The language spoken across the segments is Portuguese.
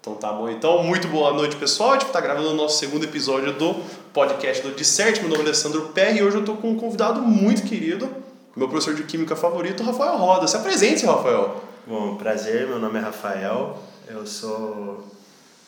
Então tá bom. Então, muito boa noite, pessoal. A gente tá gravando o nosso segundo episódio do podcast do Dissert. Meu nome é Alessandro Perry e hoje eu tô com um convidado muito querido, meu professor de Química favorito, Rafael Roda. Se apresente, Rafael. Bom, prazer, meu nome é Rafael. Eu sou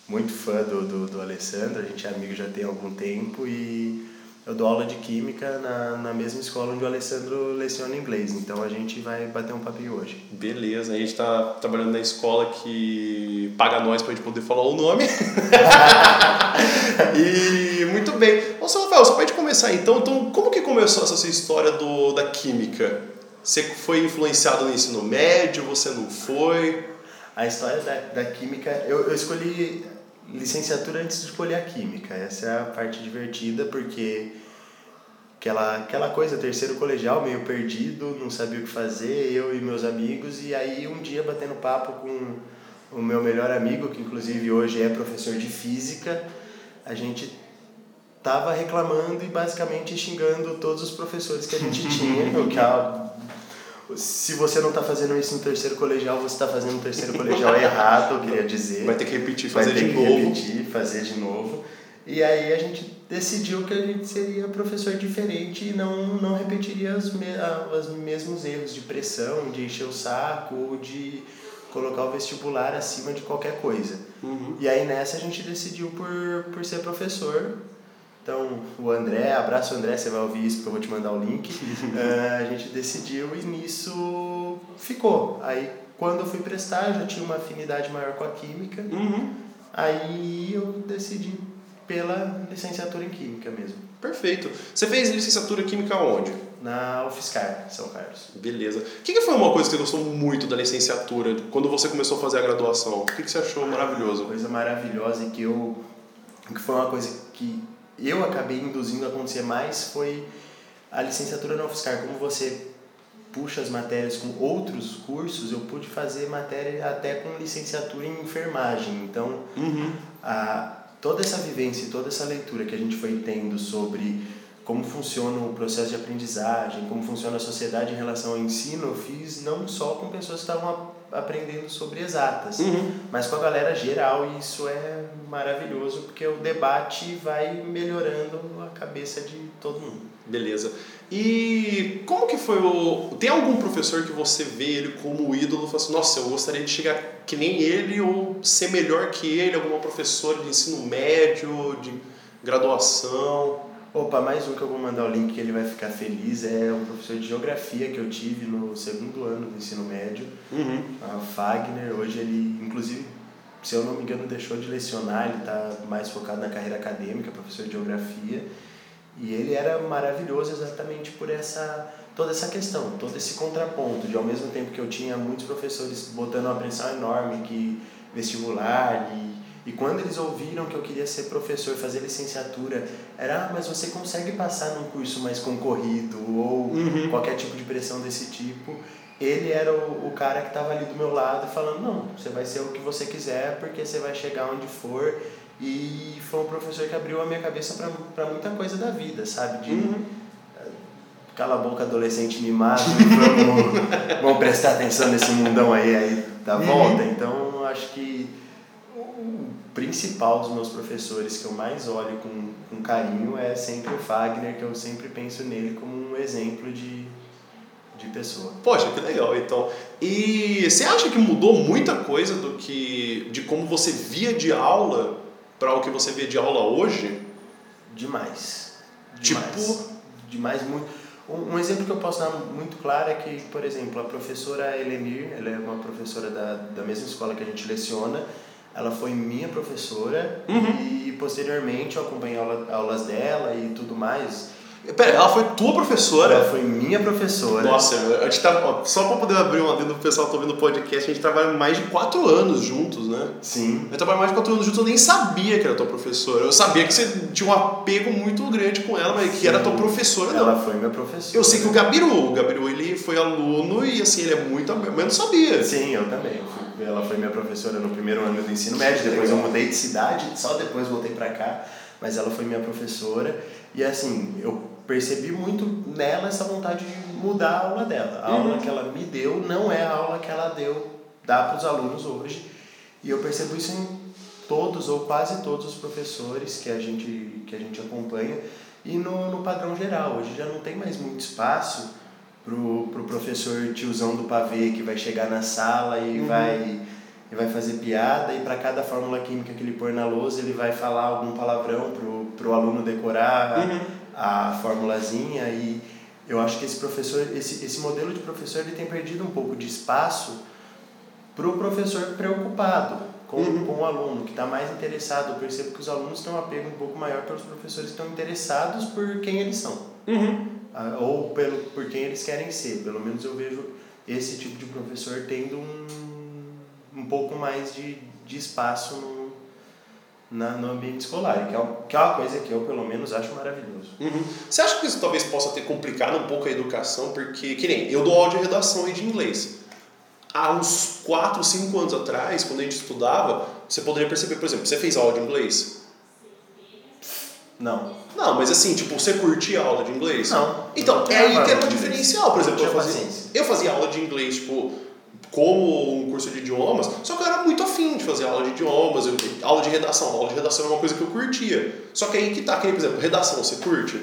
muito fã do, do, do Alessandro, a gente é amigo já tem algum tempo e eu dou aula de Química na, na mesma escola onde o Alessandro leciona inglês, então a gente vai bater um papinho hoje. Beleza, a gente está trabalhando na escola que paga nós para a gente poder falar o nome. e muito bem. Ô, seu Rafael, você pode começar então? Então, como que começou essa sua história do, da Química? Você foi influenciado no ensino médio, você não foi? A história da, da Química, eu, eu escolhi licenciatura antes de escolher a química. Essa é a parte divertida, porque aquela, aquela coisa, terceiro colegial, meio perdido, não sabia o que fazer, eu e meus amigos, e aí um dia batendo papo com o meu melhor amigo, que inclusive hoje é professor de física, a gente tava reclamando e basicamente xingando todos os professores que a gente tinha, o que a se você não está fazendo isso no terceiro colegial, você está fazendo no terceiro colegial errado, eu queria dizer. Vai ter que repetir, fazer de novo. repetir, fazer de novo. E aí a gente decidiu que a gente seria professor diferente e não, não repetiria os, me, os mesmos erros de pressão, de encher o saco ou de colocar o vestibular acima de qualquer coisa. Uhum. E aí nessa a gente decidiu por, por ser professor então, o André, abraço André, você vai ouvir isso porque eu vou te mandar o link. uh, a gente decidiu e nisso ficou. Aí, quando eu fui prestar, eu já tinha uma afinidade maior com a química. Uhum. Aí eu decidi pela licenciatura em química mesmo. Perfeito. Você fez licenciatura em química onde? Na UFSCar, São Carlos. Beleza. O que, que foi uma coisa que você gostou muito da licenciatura quando você começou a fazer a graduação? O que, que você achou maravilhoso? Uma coisa maravilhosa e que eu. que foi uma coisa que eu acabei induzindo a acontecer mais foi a licenciatura na UFSCar. Como você puxa as matérias com outros cursos, eu pude fazer matéria até com licenciatura em enfermagem. Então, uhum. a, toda essa vivência, toda essa leitura que a gente foi tendo sobre como funciona o processo de aprendizagem, como funciona a sociedade em relação ao ensino, eu fiz não só com pessoas que estavam aprendendo sobre exatas, uhum. mas com a galera geral e isso é maravilhoso porque o debate vai melhorando a cabeça de todo mundo. Beleza. E como que foi o. Tem algum professor que você vê ele como ídolo e fala assim, nossa, eu gostaria de chegar que nem ele ou ser melhor que ele, alguma professora de ensino médio, de graduação? Opa, mais um que eu vou mandar o link que ele vai ficar feliz. É um professor de geografia que eu tive no segundo ano do ensino médio, uhum. a Fagner. Hoje ele, inclusive, se eu não me engano, deixou de lecionar, ele está mais focado na carreira acadêmica, professor de geografia. E ele era maravilhoso exatamente por essa toda essa questão, todo esse contraponto, de ao mesmo tempo que eu tinha muitos professores botando uma pressão enorme que vestibular e e quando eles ouviram que eu queria ser professor, fazer licenciatura, era, ah, mas você consegue passar num curso mais concorrido ou uhum. qualquer tipo de pressão desse tipo. Ele era o, o cara que estava ali do meu lado falando, não, você vai ser o que você quiser porque você vai chegar onde for. E foi um professor que abriu a minha cabeça para muita coisa da vida, sabe? De, uhum. Cala a boca, adolescente mimado, vamos, vamos prestar atenção nesse mundão aí, aí da uhum. volta. Então, acho que principal dos meus professores que eu mais olho com, com carinho é sempre o Fagner, que eu sempre penso nele como um exemplo de, de pessoa. Poxa, que legal, então. E você acha que mudou muita coisa do que de como você via de aula para o que você vê de aula hoje? Demais. Tipo? Demais, demais muito. Um, um exemplo que eu posso dar muito claro é que, por exemplo, a professora Elenir, ela é uma professora da, da mesma escola que a gente leciona, ela foi minha professora uhum. e posteriormente eu acompanhei aula, aulas dela e tudo mais. Pera, ela foi tua professora? Ela foi minha professora. Nossa, a gente tá, só para poder abrir uma dentro do pessoal que tá ouvindo o podcast, a gente trabalha mais de quatro anos juntos, né? Sim. A gente trabalha mais de quatro anos juntos, eu nem sabia que era tua professora. Eu sabia que você tinha um apego muito grande com ela, mas Sim. que era tua professora, ela não. foi minha professora. Eu sei que o Gabiru, o Gabiru ele foi aluno e assim, ele é muito. Mas eu não sabia. Sim, eu também. Ela foi minha professora no primeiro ano do ensino médio, depois eu mudei de cidade, só depois voltei para cá, mas ela foi minha professora. E assim, eu percebi muito nela essa vontade de mudar a aula dela. A uhum. aula que ela me deu não é a aula que ela deu, dá para os alunos hoje. E eu percebo isso em todos ou quase todos os professores que a gente, que a gente acompanha e no, no padrão geral. Hoje já não tem mais muito espaço pro, pro professor tiozão do pavê que vai chegar na sala e uhum. vai e vai fazer piada e para cada fórmula química que ele pôr na lousa ele vai falar algum palavrão pro, pro aluno decorar uhum. a, a formulazinha e eu acho que esse professor esse, esse modelo de professor ele tem perdido um pouco de espaço para o professor preocupado com, uhum. com o aluno, que está mais interessado. Eu percebo que os alunos têm um apego um pouco maior pelos professores que estão interessados por quem eles são. Uhum. Ah, ou pelo, por quem eles querem ser. Pelo menos eu vejo esse tipo de professor tendo um, um pouco mais de, de espaço no, na, no ambiente escolar, que é, que é uma coisa que eu, pelo menos, acho maravilhoso. Uhum. Você acha que isso talvez possa ter complicado um pouco a educação? Porque, que nem, eu dou aula de redação e de inglês há uns 4, 5 anos atrás, quando a gente estudava, você poderia perceber, por exemplo, você fez aula de inglês? Não. Não, mas assim, tipo, você curtia aula de inglês? Não. Então, é aí que era um diferencial. Por exemplo, eu fazia, eu fazia aula de inglês, tipo, como um curso de idiomas, só que eu era muito afim de fazer aula de idiomas, eu, aula de redação. Aula de redação é uma coisa que eu curtia. Só que aí que tá, que, por exemplo, redação, você curte?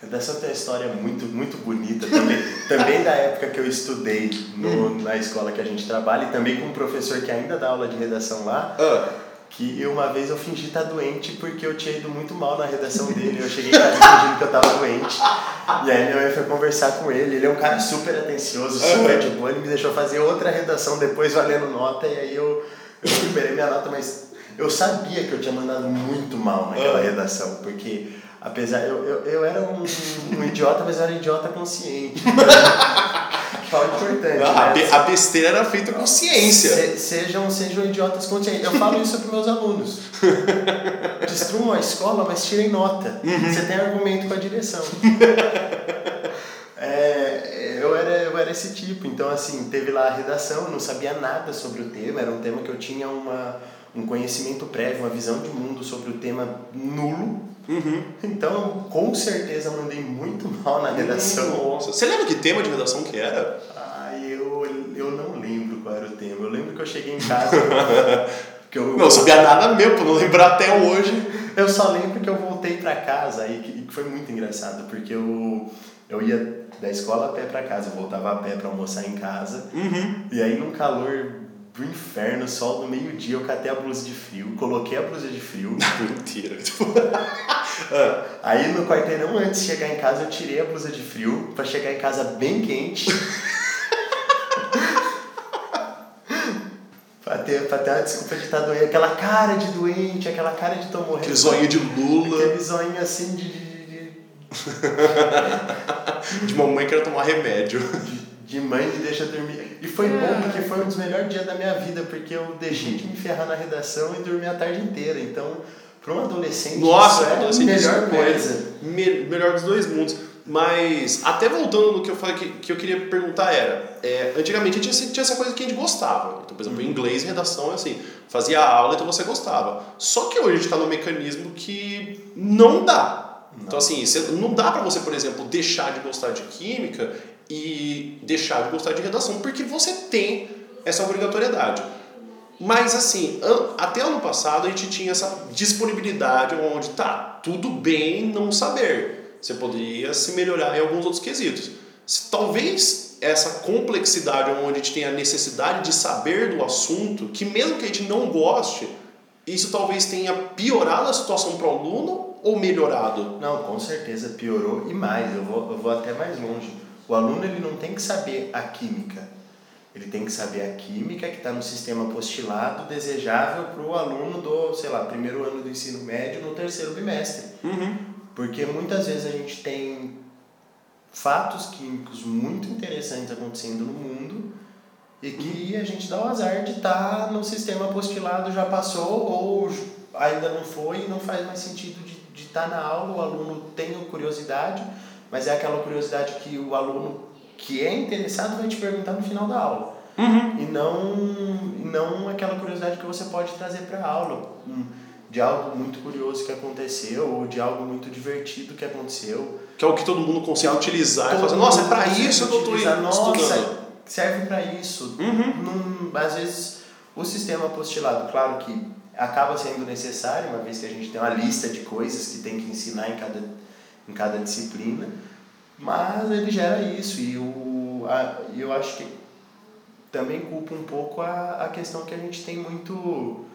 Redação tem uma história muito, muito bonita também, também da época que eu estudei no, na escola que a gente trabalha e também com um professor que ainda dá aula de redação lá. Ah. Que uma vez eu fingi estar doente porque eu tinha ido muito mal na redação dele. Eu cheguei em casa fingindo que eu estava doente. E aí minha mãe foi conversar com ele. Ele é um cara super atencioso, super de boa. Ele me deixou fazer outra redação depois valendo nota. E aí eu, eu recuperei minha nota, mas eu sabia que eu tinha mandado muito mal naquela redação. Porque Apesar, eu, eu, eu era um, um idiota, mas eu era idiota consciente. Fala importante. A, né? a besteira era feita com ciência. Se, sejam, sejam idiotas conscientes. Eu falo isso para meus alunos. Destruam a escola, mas tirem nota. Uhum. Você tem argumento com a direção. É, eu, era, eu era esse tipo. Então, assim, teve lá a redação, não sabia nada sobre o tema. Era um tema que eu tinha uma, um conhecimento prévio, uma visão de mundo sobre o tema nulo. Uhum. Então, com certeza, mandei muito mal na redação. Nossa. Você lembra que tema de redação que era? Ah, eu, eu não lembro qual era o tema. Eu lembro que eu cheguei em casa. que eu, não sabia nada meu, pra não lembrar até hoje. Eu só lembro que eu voltei para casa e que, que foi muito engraçado, porque eu, eu ia da escola a pé para casa, eu voltava a pé para almoçar em casa. Uhum. E aí, num calor pro inferno, sol do meio-dia, eu catei a blusa de frio, coloquei a blusa de frio. Mentira. Aí no quarteirão, antes de chegar em casa, eu tirei a blusa de frio para chegar em casa bem quente. pra, ter, pra ter uma desculpa de estar doente. Aquela cara de doente, aquela cara de tô morrendo. Aquele zoinho de Lula. Aquele zoinho assim de. de, de... mamãe que quer tomar remédio. De, de mãe me deixa dormir. E foi bom porque foi um dos melhores dias da minha vida, porque eu deixei de me ferrar na redação e dormi a tarde inteira. Então, para um adolescente, Nossa, isso é adolescente a melhor coisa. Me, melhor dos dois mundos. Mas, até voltando no que eu falei, que, que eu queria perguntar era, é, antigamente tinha, tinha essa coisa que a gente gostava. Então, por exemplo, uhum. inglês e redação é assim, fazia aula, então você gostava. Só que hoje a gente está num mecanismo que não dá. Não. Então, assim, você, não dá para você, por exemplo, deixar de gostar de química e deixar de gostar de redação, porque você tem essa obrigatoriedade. Mas assim, até ano passado a gente tinha essa disponibilidade onde tá tudo bem não saber. Você poderia se melhorar em alguns outros quesitos. Talvez essa complexidade onde a gente tem a necessidade de saber do assunto, que mesmo que a gente não goste, isso talvez tenha piorado a situação para o aluno ou melhorado? Não, com certeza piorou e mais. Eu vou, eu vou até mais longe o aluno ele não tem que saber a química, ele tem que saber a química que está no sistema postilado desejável para o aluno do, sei lá, primeiro ano do ensino médio no terceiro bimestre. Uhum. Porque muitas vezes a gente tem fatos químicos muito interessantes acontecendo no mundo e que a gente dá o azar de estar tá no sistema postilado, já passou ou ainda não foi e não faz mais sentido de estar tá na aula, o aluno tem curiosidade mas é aquela curiosidade que o aluno que é interessado vai te perguntar no final da aula. Uhum. E não, não aquela curiosidade que você pode trazer para a aula. De algo muito curioso que aconteceu, ou de algo muito divertido que aconteceu. Que é o que todo mundo consegue utilizar. E fazer, nossa, é para isso que eu estou estudando. Nossa, serve para isso. Uhum. Num, às vezes O sistema apostilado, claro que acaba sendo necessário, uma vez que a gente tem uma lista de coisas que tem que ensinar em cada, em cada disciplina, mas ele gera isso e o, a, eu acho que também culpa um pouco a, a questão que a gente tem muito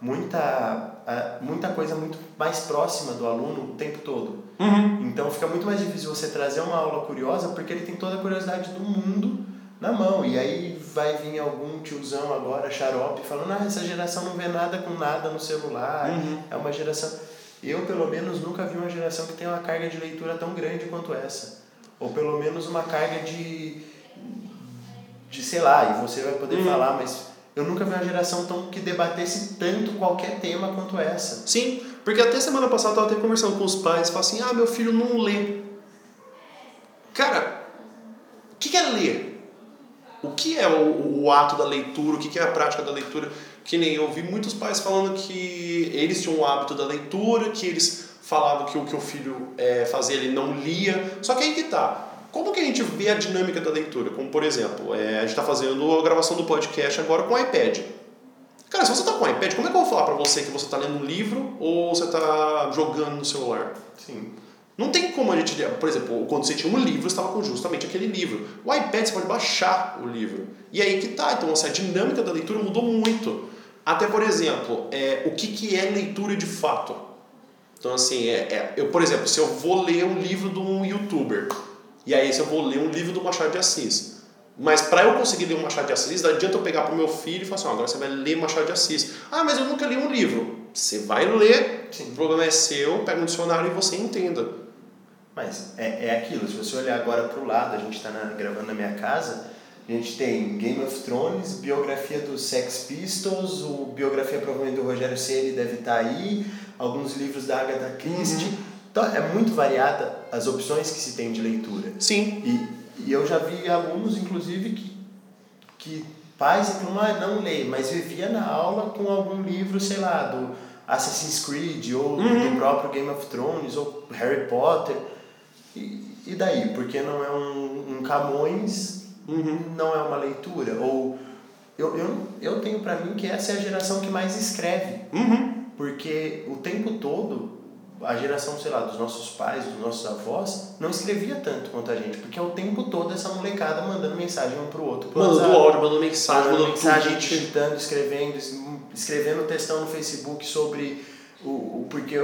muita, muita coisa muito mais próxima do aluno o tempo todo. Uhum. Então fica muito mais difícil você trazer uma aula curiosa porque ele tem toda a curiosidade do mundo na mão. E aí vai vir algum tiozão agora, xarope, falando: ah, essa geração não vê nada com nada no celular. Uhum. É uma geração. Eu, pelo menos, nunca vi uma geração que tem uma carga de leitura tão grande quanto essa. Ou pelo menos uma carga de. de sei lá, e você vai poder uhum. falar, mas eu nunca vi uma geração tão que debatesse tanto qualquer tema quanto essa. Sim, porque até semana passada eu estava até conversando com os pais e falaram assim: ah, meu filho não lê. Cara, o que, que é ler? O que é o, o ato da leitura? O que, que é a prática da leitura? Que nem eu vi muitos pais falando que eles tinham o hábito da leitura, que eles falavam que o que o filho é, fazia ele não lia. Só que aí que tá. Como que a gente vê a dinâmica da leitura? Como, por exemplo, é, a gente está fazendo a gravação do podcast agora com o iPad. Cara, se você está com o iPad, como é que eu vou falar para você que você está lendo um livro ou você está jogando no celular? Sim. Não tem como a gente... Por exemplo, quando você tinha um livro, você estava com justamente aquele livro. O iPad, você pode baixar o livro. E aí que tá. Então, assim, a dinâmica da leitura mudou muito. Até, por exemplo, é, o que, que é leitura de fato? Então, assim, é, é, eu, por exemplo, se eu vou ler um livro de um youtuber e aí se eu vou ler um livro do Machado de Assis. Mas para eu conseguir ler o Machado de Assis, não adianta eu pegar para o meu filho e falar assim, agora você vai ler Machado de Assis. Ah, mas eu nunca li um livro. Você vai ler, Sim. o problema é seu, pega um dicionário e você entenda. Mas é, é aquilo, se você olhar agora para o lado, a gente está gravando na minha casa, a gente tem Game of Thrones, biografia dos Sex Pistols, o biografia provavelmente do Rogério Ceni deve estar tá aí, alguns livros da Agatha Christie. Uhum. Então é muito variada as opções que se tem de leitura. Sim. E, e eu já vi alunos, inclusive, que, que pais reclamam, ah, não lê, mas vivia na aula com algum livro, sei lá, do Assassin's Creed, ou uhum. do próprio Game of Thrones, ou Harry Potter. E, e daí? Porque não é um, um Camões, uhum. não é uma leitura? Ou eu, eu, eu tenho para mim que essa é a geração que mais escreve. Uhum. Porque o tempo todo a geração, sei lá, dos nossos pais, dos nossos avós, não escrevia tanto quanto a gente, porque é o tempo todo essa molecada mandando mensagem um pro outro. Mandando áudio, mandando mensagem, mandando mensagem, digitando, escrevendo, escrevendo textão no Facebook sobre o, o porque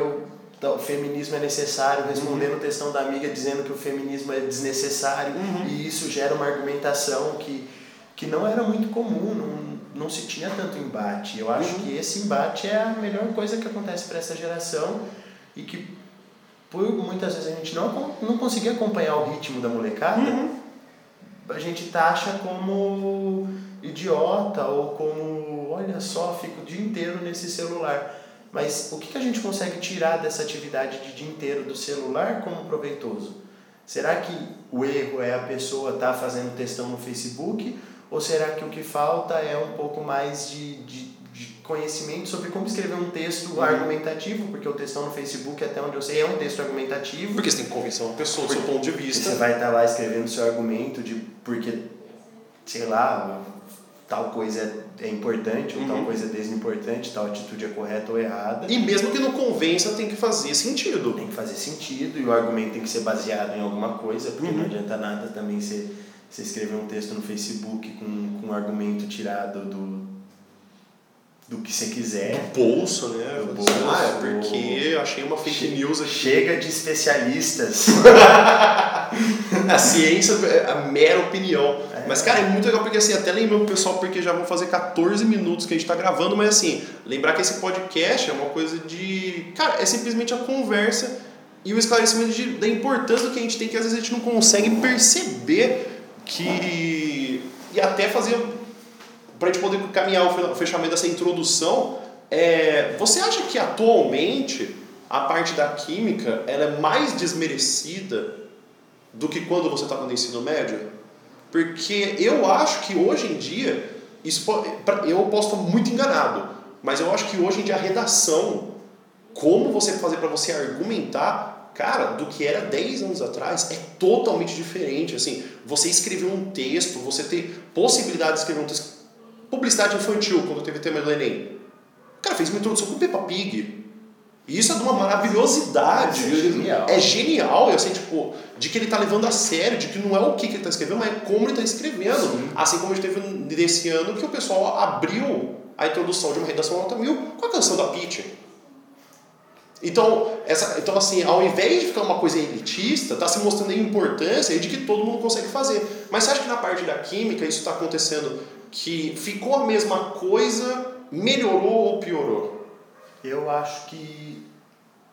o, o feminismo é necessário, respondendo uhum. textão da amiga dizendo que o feminismo é desnecessário, uhum. e isso gera uma argumentação que, que não era muito comum, não, não se tinha tanto embate. Eu acho uhum. que esse embate é a melhor coisa que acontece para essa geração e que por muitas vezes a gente não, não conseguia acompanhar o ritmo da molecada, uhum. a gente taxa como idiota ou como, olha só, fico o dia inteiro nesse celular. Mas o que, que a gente consegue tirar dessa atividade de dia inteiro do celular como proveitoso? Será que o erro é a pessoa estar tá fazendo textão no Facebook? Ou será que o que falta é um pouco mais de, de conhecimento sobre como escrever um texto uhum. argumentativo, porque o textão no Facebook, até onde eu sei, é um texto argumentativo. Porque você tem que convencer uma pessoa do seu ponto de vista. Você vai estar lá escrevendo seu argumento de porque, sei lá, tal coisa é importante, ou uhum. tal coisa é desimportante, tal atitude é correta ou errada. E mesmo que não convença, tem que fazer sentido. Tem que fazer sentido, e o argumento tem que ser baseado em alguma coisa, porque uhum. não adianta nada também você, você escrever um texto no Facebook com, com um argumento tirado do do que você quiser. Do bolso, né? Do bolso, ah, é porque achei uma fake che news aqui. Chega de especialistas. a ciência é a mera opinião. É. Mas, cara, é muito legal porque assim, até lembrando o pessoal, porque já vão fazer 14 minutos que a gente está gravando, mas assim, lembrar que esse podcast é uma coisa de. Cara, é simplesmente a conversa e o esclarecimento de, da importância do que a gente tem, que às vezes a gente não consegue perceber que. E até fazer para a gente poder caminhar o fechamento dessa introdução, é, você acha que atualmente a parte da química ela é mais desmerecida do que quando você estava no ensino médio? Porque eu acho que hoje em dia, isso, eu posso estar muito enganado, mas eu acho que hoje em dia a redação, como você fazer para você argumentar, cara, do que era 10 anos atrás, é totalmente diferente. Assim, você escrever um texto, você ter possibilidade de escrever um texto publicidade infantil, quando teve o tema do Enem. O cara fez uma introdução com Peppa Pig. E isso é de uma maravilhosidade. É genial. É genial, assim, tipo, de que ele tá levando a sério, de que não é o que, que ele tá escrevendo, mas é como ele tá escrevendo. Sim. Assim como a gente teve nesse ano que o pessoal abriu a introdução de uma redação nota mil com a canção da Peach. Então, essa, então, assim, ao invés de ficar uma coisa elitista, está se mostrando a importância de que todo mundo consegue fazer. Mas você acha que na parte da química isso está acontecendo que ficou a mesma coisa, melhorou ou piorou? Eu acho que.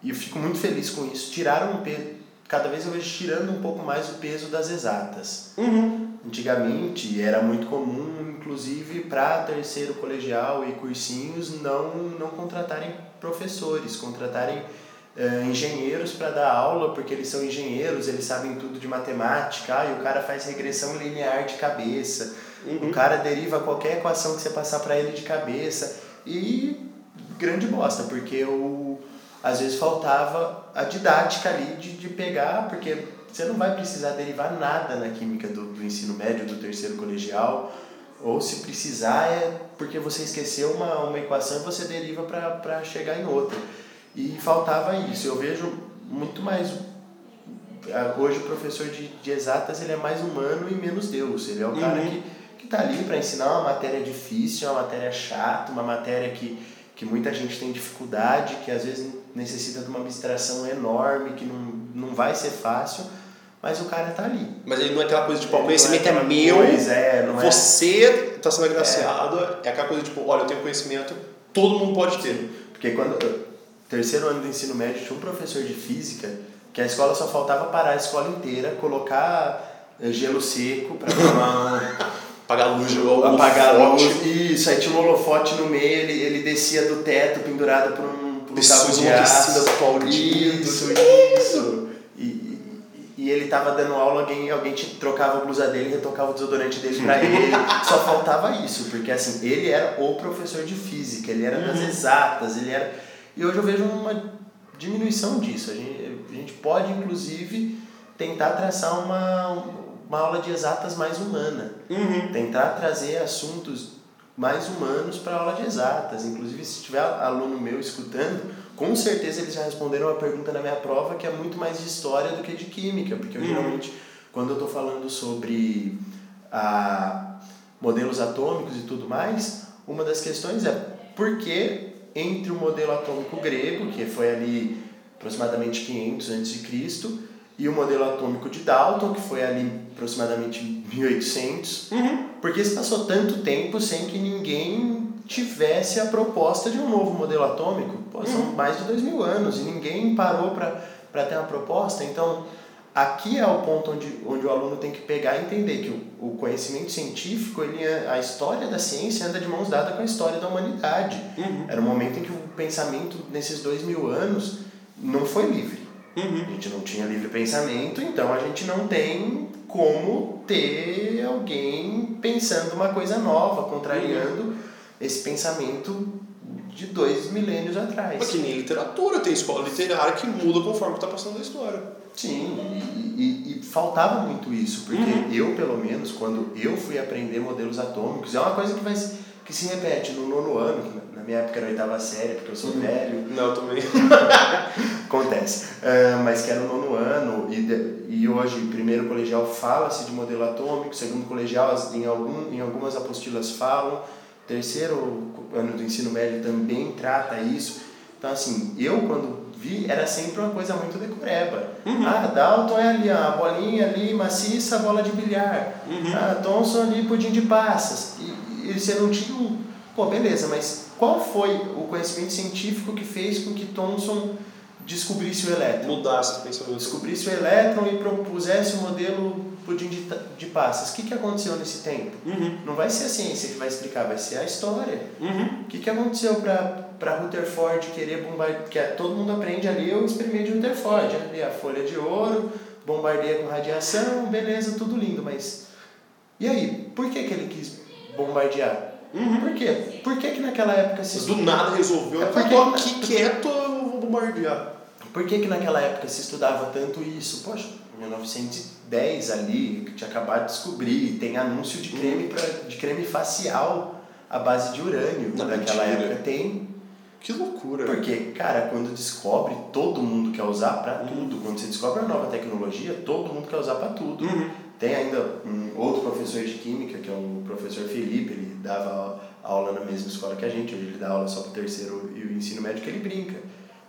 E eu fico muito feliz com isso. Tiraram um peso. Cada vez eu vejo tirando um pouco mais o peso das exatas. Uhum. Antigamente era muito comum, inclusive para terceiro colegial e cursinhos, não, não contratarem professores, contratarem eh, engenheiros para dar aula, porque eles são engenheiros, eles sabem tudo de matemática, ah, e o cara faz regressão linear de cabeça, Uhum. o cara deriva qualquer equação que você passar para ele de cabeça. E grande bosta, porque o, às vezes faltava a didática ali de, de pegar, porque você não vai precisar derivar nada na química do, do ensino médio, do terceiro colegial, ou se precisar é porque você esqueceu uma, uma equação e você deriva para chegar em outra. E faltava isso. Eu vejo muito mais. Hoje o professor de, de exatas ele é mais humano e menos Deus. Ele é o cara Uhum. que, que tá ali para ensinar uma matéria difícil, uma matéria chata, uma matéria que, que muita gente tem dificuldade, que às vezes necessita de uma abstração enorme, que não, não vai ser fácil, mas o cara tá ali. Mas ele não é aquela coisa tipo, ó, o conhecimento é, aquela meu, coisa, é, é- você está sendo agraciado, é. aquela coisa tipo, olha, eu tenho conhecimento, todo mundo pode ter. Porque quando terceiro ano do ensino médio tinha um professor de física que a escola só faltava parar a escola inteira, colocar eh, gelo seco para tomar Apagar a luz, o apagar a luz. Isso, aí tinha um holofote no meio, ele, ele descia do teto pendurado por um, por um cabo de aço. aplaudindo. Isso, isso. E, e, ele tava dando aula, alguém, alguém te trocava a blusa dele, retocava o desodorante dele pra ele. Só faltava isso, porque assim, ele era o professor de física, ele era das exatas, ele era. E hoje eu vejo uma diminuição disso. A gente, a gente pode, inclusive, tentar traçar uma, uma aula de exatas mais humana. Uhum. Tentar trazer assuntos mais humanos para a aula de exatas. Inclusive, se tiver aluno meu escutando, com certeza eles já responderam uma pergunta na minha prova que é muito mais de história do que de química, porque eu Uhum. geralmente, quando eu estou falando sobre a modelos atômicos e tudo mais, uma das questões é por que entre o modelo atômico grego, que foi ali aproximadamente 500 a.C., e o modelo atômico de Dalton, que foi ali aproximadamente 1800, Uhum. por que se passou tanto tempo sem que ninguém tivesse a proposta de um novo modelo atômico? Pô, são mais de dois mil anos e ninguém parou para ter uma proposta. Então, aqui é o ponto onde, onde o aluno tem que pegar e entender que o, o conhecimento científico, ele, é- a história da ciência anda de mãos dadas com a história da humanidade. Uhum. Era um momento em que o pensamento, nesses dois mil anos, não foi livre. Uhum. A gente não tinha livre pensamento, então a gente não tem como ter alguém pensando uma coisa nova, contrariando esse pensamento de dois milênios atrás. Mas que nem literatura, tem escola literária que muda conforme está passando a história. Sim, e, e, e faltava muito isso, porque Uhum. eu, pelo menos, quando eu fui aprender modelos atômicos, é uma coisa que, vai, se- que se repete no nono ano, que na- minha época era oitava série, porque eu sou Uhum. velho, Não, também. Acontece. Ah, mas que era no nono ano, e, de- e hoje, primeiro colegial fala-se de modelo atômico, segundo colegial, em, algum, em algumas apostilas falam, terceiro ano do ensino médio também trata isso. Então, assim, eu quando vi, era sempre uma coisa muito decoreba. Ah, Dalton é ali, ó, a bolinha ali, maciça, a bola de bilhar. Ah, Thomson ali, pudim de passas. E, e você não tinha um... Pô, beleza, mas qual foi o conhecimento científico que fez com que Thomson descobrisse o elétron? Mudar esses pensamentos. Descobrisse o elétron e propusesse o modelo pudim de, de passas. O que, que aconteceu nesse tempo? Uhum. Não vai ser a ciência que vai explicar, vai ser a história. Uhum. O que, que aconteceu para Rutherford querer bombardear? Que é- todo mundo aprende ali o experimento de Rutherford. Ali a folha de ouro, bombardeia com radiação, beleza, tudo lindo, mas. E aí, por que, que ele quis bombardear? Por quê? Por que, que naquela época se Mas do nada resolveu. É eu porque- tô aqui quieto, eu vou bombardear. Por que, que naquela época se estudava tanto isso? Poxa, 1910 ali, que tinha acabado de descobrir, tem anúncio de creme, pra, de creme facial à base de urânio Não, naquela mentira. época. Tem. Que loucura. Porque, cara, quando descobre, todo mundo quer usar para Uhum. tudo. Quando você descobre uma nova tecnologia, todo mundo quer usar para tudo. Uhum. Tem ainda um outro professor de química, que é o professor Felipe, ele dava aula na mesma escola que a gente, hoje ele dá aula só para o terceiro e o ensino médio, que ele brinca. Ele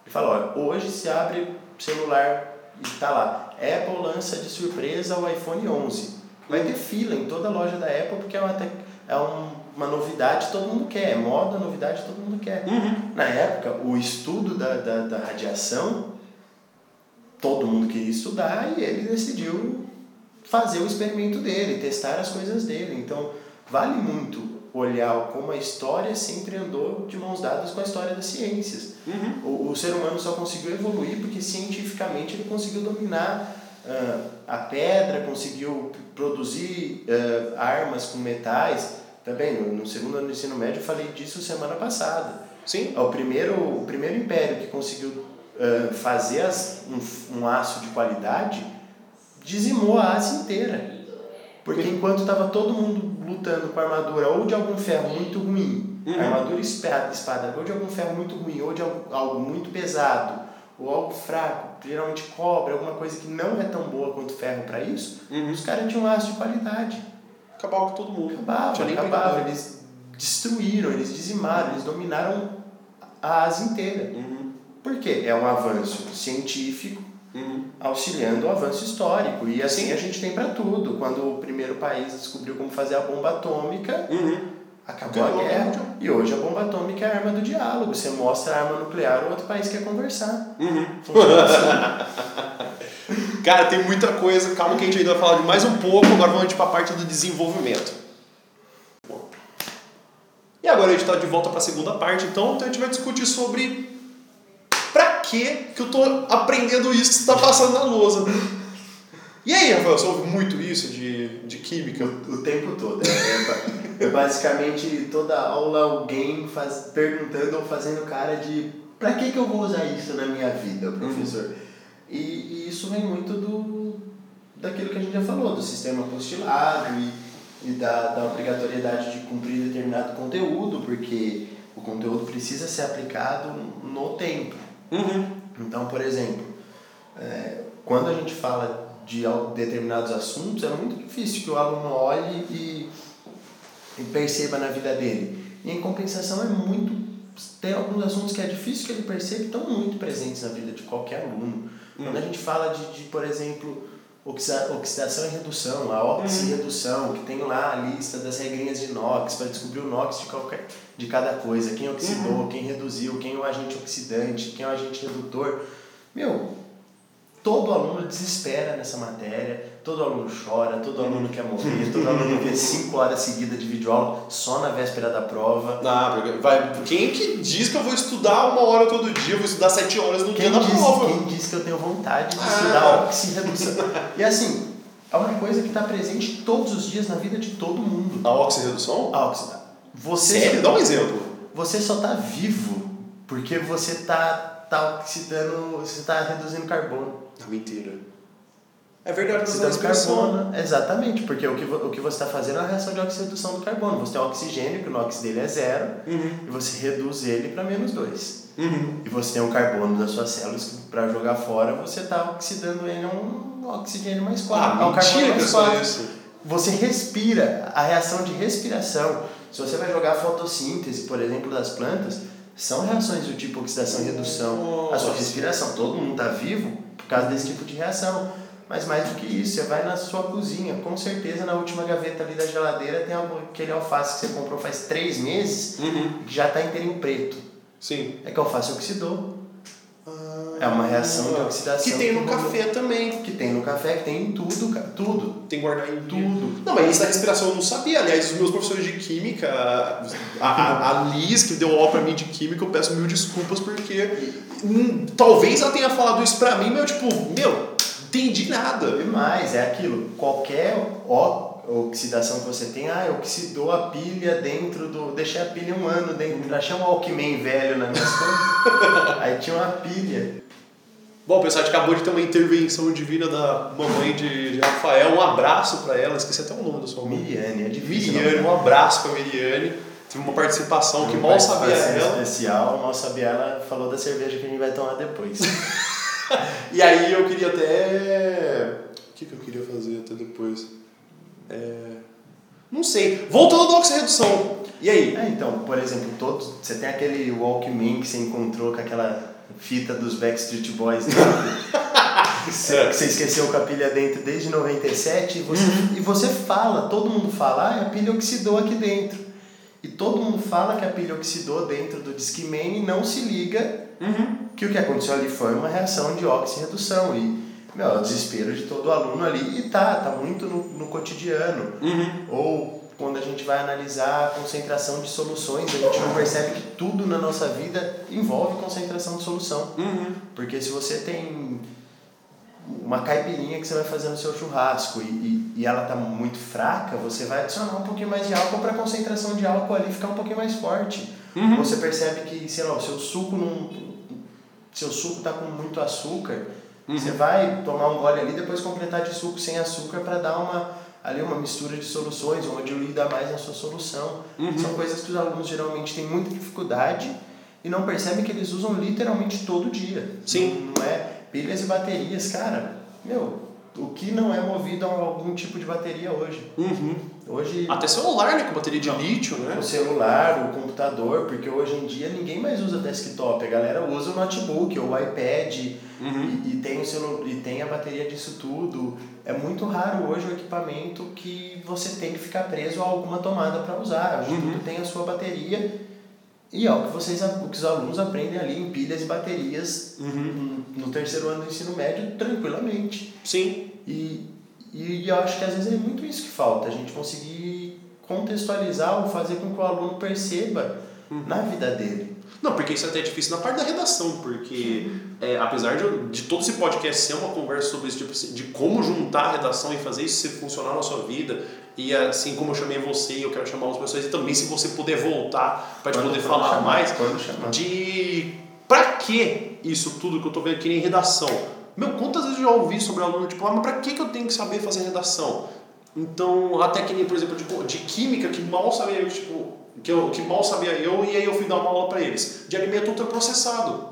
fala, olha, hoje se abre celular e está lá, Apple lança de surpresa o iPhone 11. Vai ter fila em toda loja da Apple, porque é uma, é um- uma novidade todo mundo quer, é moda, novidade todo mundo quer. Uhum. Na época, o estudo da, da, da radiação, todo mundo queria estudar e ele decidiu fazer o experimento dele, testar as coisas dele. Então, vale muito olhar como a história sempre andou de mãos dadas com a história das ciências. Uhum. O, o ser humano só conseguiu evoluir porque cientificamente ele conseguiu dominar ah, a pedra, conseguiu produzir ah, armas com metais. Também, no, no segundo ano do ensino médio, eu falei disso semana passada. Sim. É o primeiro, o primeiro império que conseguiu ah, fazer as, um, um aço de qualidade dizimou a Ásia inteira. Porque enquanto estava todo mundo lutando com armadura ou de algum ferro muito ruim, Uhum. armadura espada, espada, ou de algum ferro muito ruim, ou de algo, muito pesado, ou algo fraco, geralmente cobre, alguma coisa que não é tão boa quanto ferro para isso, Uhum. os caras tinham aço de qualidade. Acabava com todo mundo. Acabava, acabava. Eles destruíram, eles dizimaram, eles dominaram a Ásia inteira. Uhum. Por quê? É um avanço científico Uhum. auxiliando o avanço histórico. E assim Sim. a gente tem para tudo. Quando o primeiro país descobriu como fazer a bomba atômica, Uhum. acabou Ganhou a guerra. E hoje a bomba atômica é a arma do diálogo. Você mostra a arma nuclear, o outro país quer conversar. Uhum. Funciona assim. Cara, tem muita coisa. Calma que a gente ainda vai falar de mais um pouco. Agora vamos para a parte do desenvolvimento. E agora a gente está de volta para a segunda parte, então, então a gente vai discutir sobre que que eu tô aprendendo isso que você está passando na lousa. E aí, Rafael, você ouve muito isso de, de química? o, o tempo todo. É, é ba- basicamente toda aula alguém faz, perguntando ou fazendo cara de pra que, que eu vou usar isso na minha vida, professor? E, e isso vem muito do daquilo que a gente já falou, do sistema apostilado e, e da, da obrigatoriedade de cumprir determinado conteúdo, porque o conteúdo precisa ser aplicado no tempo. Uhum. Então, por exemplo, é, quando a gente fala de determinados assuntos, é muito difícil que o aluno olhe e, e perceba na vida dele. E em compensação, é muito. Tem alguns assuntos que é difícil que ele perceba e estão muito presentes na vida de qualquer aluno. Quando a gente fala de, de por exemplo, oxidação e redução, a oxirredução, que tem lá a lista das regrinhas de NOx, para descobrir o NOx de, qualquer, de cada coisa, quem oxidou, quem reduziu, quem é o agente oxidante, quem é o agente redutor. Meu, todo aluno desespera nessa matéria, todo aluno chora, todo aluno quer morrer, todo aluno vê 5 horas seguidas de videoaula só na véspera da prova. Ah, porque vai, quem que diz que eu vou estudar uma hora todo dia, eu vou estudar sete horas no Quem dia da diz, prova? quem diz que eu tenho vontade de Ah. estudar oxirredução? E assim, é uma coisa que está presente todos os dias na vida de todo mundo. A oxirredução? A oxida. Você Sério? Dá um exemplo. Você só está vivo porque você está tá oxidando, você está reduzindo carbono. Mentira. É verdade, a Oxidando expressão. carbono, exatamente, porque o que, o que você está fazendo é uma reação de oxidação do carbono. Você tem oxigênio, que o NOx dele é zero, Uhum. e você reduz ele para menos 2. Uhum. E você tem um carbono das suas células que para jogar fora, você está oxidando ele a um oxigênio mais 4. Ah, a um carbono é mais 4. isso. Você respira, a reação de respiração. Se você vai jogar fotossíntese, por exemplo, das plantas, são reações do tipo oxidação e redução. A sua respiração, todo mundo está vivo por causa desse tipo de reação. Mas mais do que isso, você vai na sua cozinha, com certeza na última gaveta ali da geladeira tem aquele alface que você comprou faz três meses, Uhum. que já está inteirinho preto. Sim. É que o alface oxidou. É uma reação de oxidação. Que tem no café também. Que tem no café, que tem em tudo, cara. Tudo. Tem que guardar em Tudo. Não, mas isso da respiração eu não sabia. Aliás, os meus professores de química, a, a, a Liz, que deu aula pra mim de química, eu peço mil desculpas porque hum, talvez ela tenha falado isso pra mim, mas eu, tipo, meu, entendi nada. E mais, é aquilo, qualquer o- oxidação que você tem, ah, oxidou a pilha dentro do. Deixei a pilha um ano dentro. Achei um Walkman velho nas minhas coisas. Aí tinha uma pilha. Bom, pessoal, a gente acabou de ter uma intervenção divina da mamãe de, Rafael. Um abraço pra ela, esqueci até o nome da sua mãe. Miriane, é difícil. Miriane, um abraço pra Miriane. Teve uma participação que mal sabia ela. especial, mal sabia ela, falou da cerveja que a gente vai tomar depois. e aí eu queria até. O que, que eu queria fazer até depois? É... Não sei. Voltando do oxirredução. E aí? É, então, por exemplo, todos. Você tem aquele Walkman que você encontrou com aquela fita dos Backstreet Boys dentro. que você esqueceu com a pilha dentro desde 97 e você, uhum. e você fala, todo mundo fala, ah, a pilha oxidou aqui dentro. E todo mundo fala que a pilha oxidou dentro do Discman e não se liga uhum. que o que aconteceu ali foi uma reação de oxirredução. E, meu, é o desespero de todo aluno ali. E tá, tá muito no, no cotidiano. Uhum. Ou quando a gente vai analisar a concentração de soluções, a gente não percebe que tudo na nossa vida envolve concentração de solução. Uhum. Porque se você tem uma caipirinha que você vai fazer no seu churrasco e, e, e ela está muito fraca, você vai adicionar um pouquinho mais de álcool para a concentração de álcool ali ficar um pouquinho mais forte. Uhum. Você percebe que, sei lá, o seu suco não. Seu suco está com muito açúcar, uhum. você vai tomar um gole ali depois completar de suco sem açúcar para dar uma ali uma mistura de soluções, uma diluída mais na sua solução. Uhum. São coisas que os alunos geralmente têm muita dificuldade e não percebem que eles usam literalmente todo dia. Sim. Não, não é pilhas e baterias, cara, meu, o que não é movido a algum tipo de bateria hoje? Uhum. Hoje, Até celular, né? Com bateria de lítio, né? O celular, o computador, porque hoje em dia ninguém mais usa desktop. A galera usa o notebook ou o iPad uhum. e, e, tem o celu e tem a bateria disso tudo. É muito raro hoje o equipamento que você tem que ficar preso a alguma tomada para usar. Hoje uhum. tudo tem a sua bateria e é o que, vocês, o que os alunos aprendem ali em pilhas e baterias uhum. no, no, terceiro ano do ensino médio tranquilamente. Sim. E, e eu acho que às vezes é muito isso que falta, a gente conseguir contextualizar ou fazer com que o aluno perceba uhum. na vida dele. Não, porque isso é até difícil na parte da redação, porque é, apesar de, de todo esse podcast ser uma conversa sobre esse tipo de como juntar a redação e fazer isso funcionar na sua vida, e assim como eu chamei você, eu quero chamar outras pessoas, e também se você puder voltar para poder falar chamar, mais de para que isso tudo que eu tô vendo aqui em redação. Meu, quantas vezes eu já ouvi sobre aluno, tipo, ah, mas para que, que eu tenho que saber fazer redação? Então, até que nem, por exemplo, de, de química, que mal sabia, tipo, que, eu, que mal sabia eu, e aí eu fui dar uma aula para eles, de alimento ultraprocessado.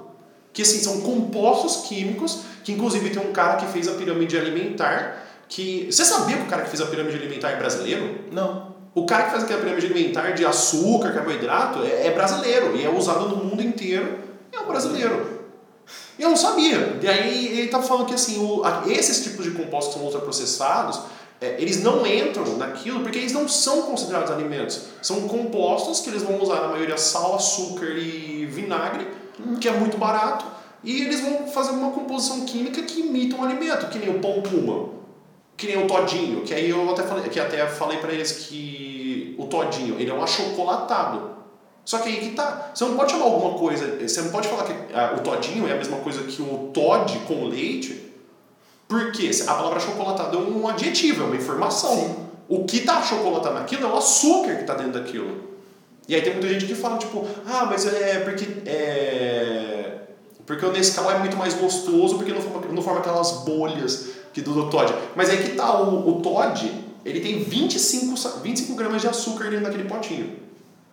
Que assim, são compostos químicos, que inclusive tem um cara que fez a pirâmide alimentar, que. Você sabia que o cara que fez a pirâmide alimentar é brasileiro? Não. O cara que faz aquela pirâmide alimentar de açúcar, carboidrato, é, é brasileiro e é usado no mundo inteiro, é um brasileiro. Eu não sabia. E aí ele estava falando que assim, o, esses tipos de compostos que são ultraprocessados, é, eles não entram naquilo porque eles não são considerados alimentos. São compostos que eles vão usar na maioria sal, açúcar e vinagre, que é muito barato, e eles vão fazer uma composição química que imita um alimento, que nem o pão puma que nem o todinho, que aí eu até falei, que até falei para eles que o todinho, ele é um achocolatado. Só que aí que tá, você não pode chamar alguma coisa, você não pode falar que ah, o todinho é a mesma coisa que o Todd com leite, porque a palavra achocolatado é um adjetivo, é uma informação. Sim. O que tá achocolatado naquilo é o açúcar que tá dentro daquilo. E aí tem muita gente que fala, tipo, ah, mas é porque é... Porque o Nescau é muito mais gostoso porque não forma, não forma aquelas bolhas que do, do Todd. Mas aí que tá, o, o Todd, ele tem 25, 25 gramas de açúcar dentro daquele potinho.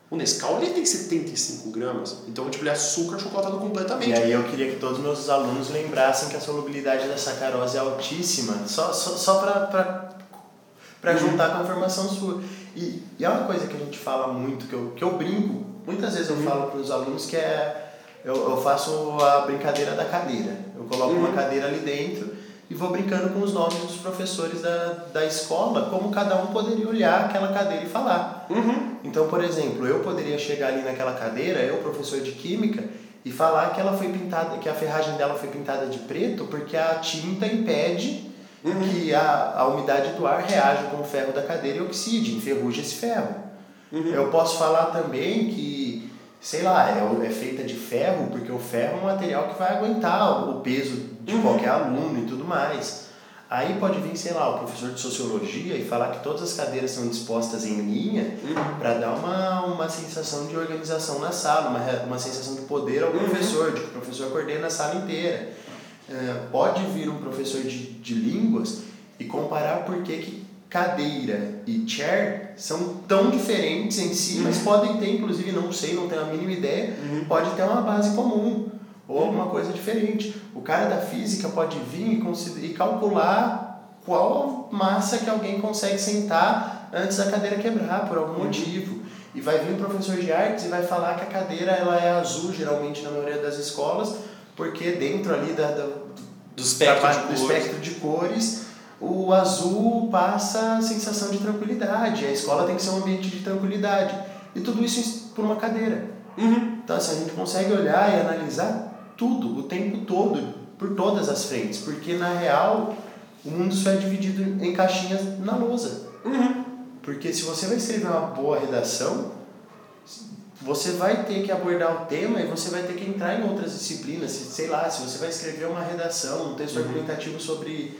O Nescau ele tem 75 gramas, então tipo, ele açúcar chocolatado completamente. E aí eu queria que todos os meus alunos lembrassem que a solubilidade da sacarose é altíssima, só, só, só para uhum. juntar com a informação sua. E, e é uma coisa que a gente fala muito, que eu, que eu brinco, muitas vezes eu uhum. falo para os alunos que é. Eu, eu faço a brincadeira da cadeira. Eu coloco uhum. uma cadeira ali dentro e vou brincando com os nomes dos professores da, da escola, como cada um poderia olhar aquela cadeira e falar. Uhum. Então, por exemplo, eu poderia chegar ali naquela cadeira, eu, professor de química, e falar que ela foi pintada, que a ferragem dela foi pintada de preto porque a tinta impede uhum. que a, a umidade do ar reaja com o ferro da cadeira e oxide, enferruje esse ferro. Uhum. Eu posso falar também que sei lá, é, é feita de ferro, porque o ferro é um material que vai aguentar o peso de uhum. qualquer aluno e tudo mais. Aí pode vir, sei lá, o professor de sociologia e falar que todas as cadeiras são dispostas em linha uhum. para dar uma, uma sensação de organização na sala, uma, uma sensação de poder ao uhum. professor, de que o professor coordena a sala inteira. É, pode vir um professor de, de línguas e comparar por que, que cadeira e chair são tão diferentes em si, mas podem ter, inclusive, não sei, não tenho a mínima ideia, pode ter uma base comum ou alguma coisa diferente. O cara da física pode vir e, e calcular qual massa que alguém consegue sentar antes da cadeira quebrar, por algum motivo. E vai vir um professor de artes e vai falar que a cadeira ela é azul, geralmente na maioria das escolas, porque dentro ali da, da do espectro, da, de, do cores. espectro de cores, o azul passa a sensação de tranquilidade. A escola tem que ser um ambiente de tranquilidade. E tudo isso por uma cadeira. Uhum. Então, assim, a gente consegue olhar e analisar tudo, o tempo todo, por todas as frentes. Porque, na real, o mundo só é dividido em caixinhas na lousa. Uhum. Porque se você vai escrever uma boa redação, você vai ter que abordar o tema e você vai ter que entrar em outras disciplinas. Sei lá, se você vai escrever uma redação, um texto argumentativo sobre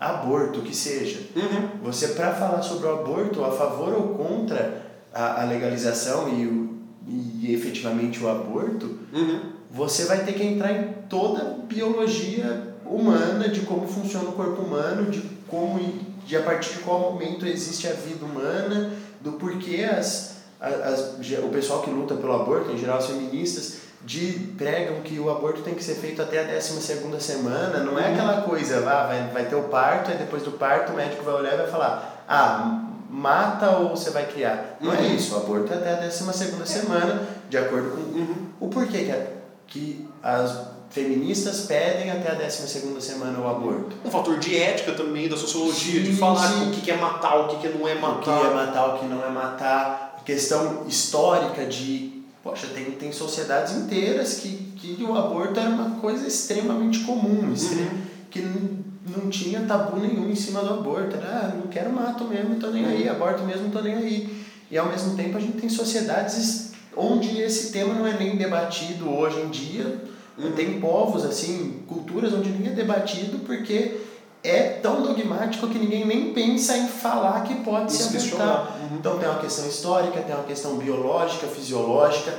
aborto, que seja. Uhum. Você, para falar sobre o aborto, a favor ou contra a, a legalização e, o, e efetivamente o aborto, Uhum. Você vai ter que entrar em toda a biologia humana, de como funciona o corpo humano, de como de a partir de qual momento existe a vida humana, do porquê as, as, o pessoal que luta pelo aborto, em geral as feministas, de, pregam que o aborto tem que ser feito até a 12 segunda semana, não é aquela coisa, ah, vai, vai ter o parto, aí depois do parto o médico vai olhar e vai falar, ah, mata ou você vai criar. Não é Uhum. isso, o aborto é até a 12 segunda semana, de acordo com Uhum. o porquê que, a- que as feministas pedem até a 12 segunda semana o aborto. Um fator de ética também, da sociologia, de Sim, falar sim. o que é matar, o que não é O que matar. é matar, o que não é matar. Questão histórica de... Poxa, tem, tem sociedades inteiras que, que o aborto era uma coisa extremamente comum, extre- Uhum. que n- não tinha tabu nenhum em cima do aborto. Era, ah, não quero mato mesmo, tô nem aí, aborto mesmo, tô nem aí. E ao mesmo tempo a gente tem sociedades onde esse tema não é nem debatido hoje em dia. Uhum. Tem povos, assim, culturas onde nem é debatido porque é tão dogmático que ninguém nem pensa em falar que pode Se se questionar. Uhum. Então tem uma questão histórica, tem uma questão biológica, fisiológica.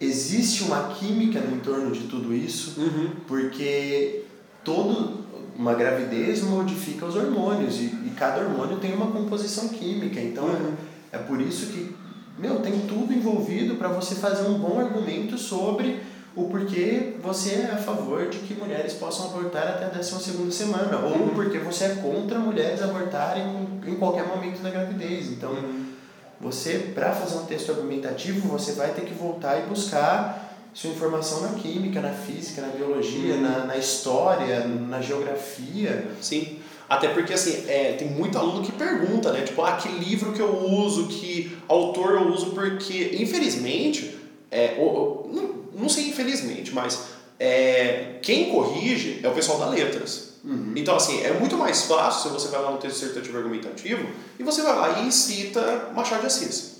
Existe uma química no entorno de tudo isso, Uhum. porque todo uma gravidez modifica os hormônios e, e cada hormônio tem uma composição química. Então Uhum. é, é por isso que meu tem tudo envolvido para você fazer um bom argumento sobre o porquê você é a favor de que mulheres possam abortar até a 12 semana ou Uhum. porque você é contra mulheres abortarem em qualquer momento da gravidez. Então Uhum. você, para fazer um texto argumentativo, você vai ter que voltar e buscar sua informação na química, na física, na biologia, Uhum. na, na história, na geografia. Sim. Até porque, assim, é, tem muito aluno que pergunta, né? Tipo, ah, que livro que eu uso, que autor eu uso, porque, infelizmente, é, o- o- não, não sei infelizmente, mas é, quem corrige é o pessoal da letras. Então, assim, é muito mais fácil se você vai lá no texto dissertativo argumentativo e você vai lá e cita Machado de Assis.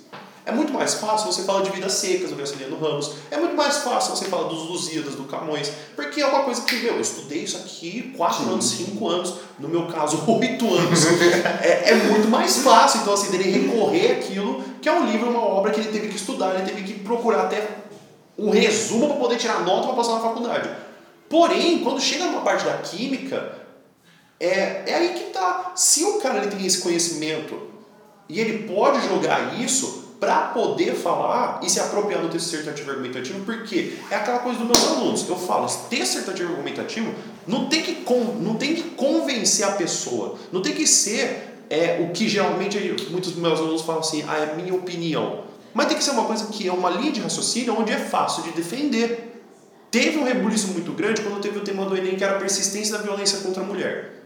É muito mais fácil você falar de Vidas Secas, do Graciliano Ramos. É muito mais fácil você falar dos Lusíadas, do Camões. Porque é uma coisa que, meu, eu estudei isso aqui 4 Sim. anos, 5 anos, no meu caso, 8 anos. é, é muito mais fácil, então, assim, dele recorrer àquilo, que é um livro, uma obra que ele teve que estudar, ele teve que procurar até um resumo para poder tirar nota para passar na faculdade. Porém, quando chega numa parte da química, é, é aí que tá. Se o cara ele tem esse conhecimento e ele pode jogar isso para poder falar e se apropriar do texto dissertativo argumentativo, porque é aquela coisa dos meus alunos. Eu falo, texto dissertativo argumentativo não tem que, não tem que convencer a pessoa, não tem que ser é, o que geralmente muitos dos meus alunos falam assim, ah, é minha opinião. Mas tem que ser uma coisa que é uma linha de raciocínio onde é fácil de defender. Teve um rebuliço muito grande quando teve o tema do Enem, que era a persistência da violência contra a mulher.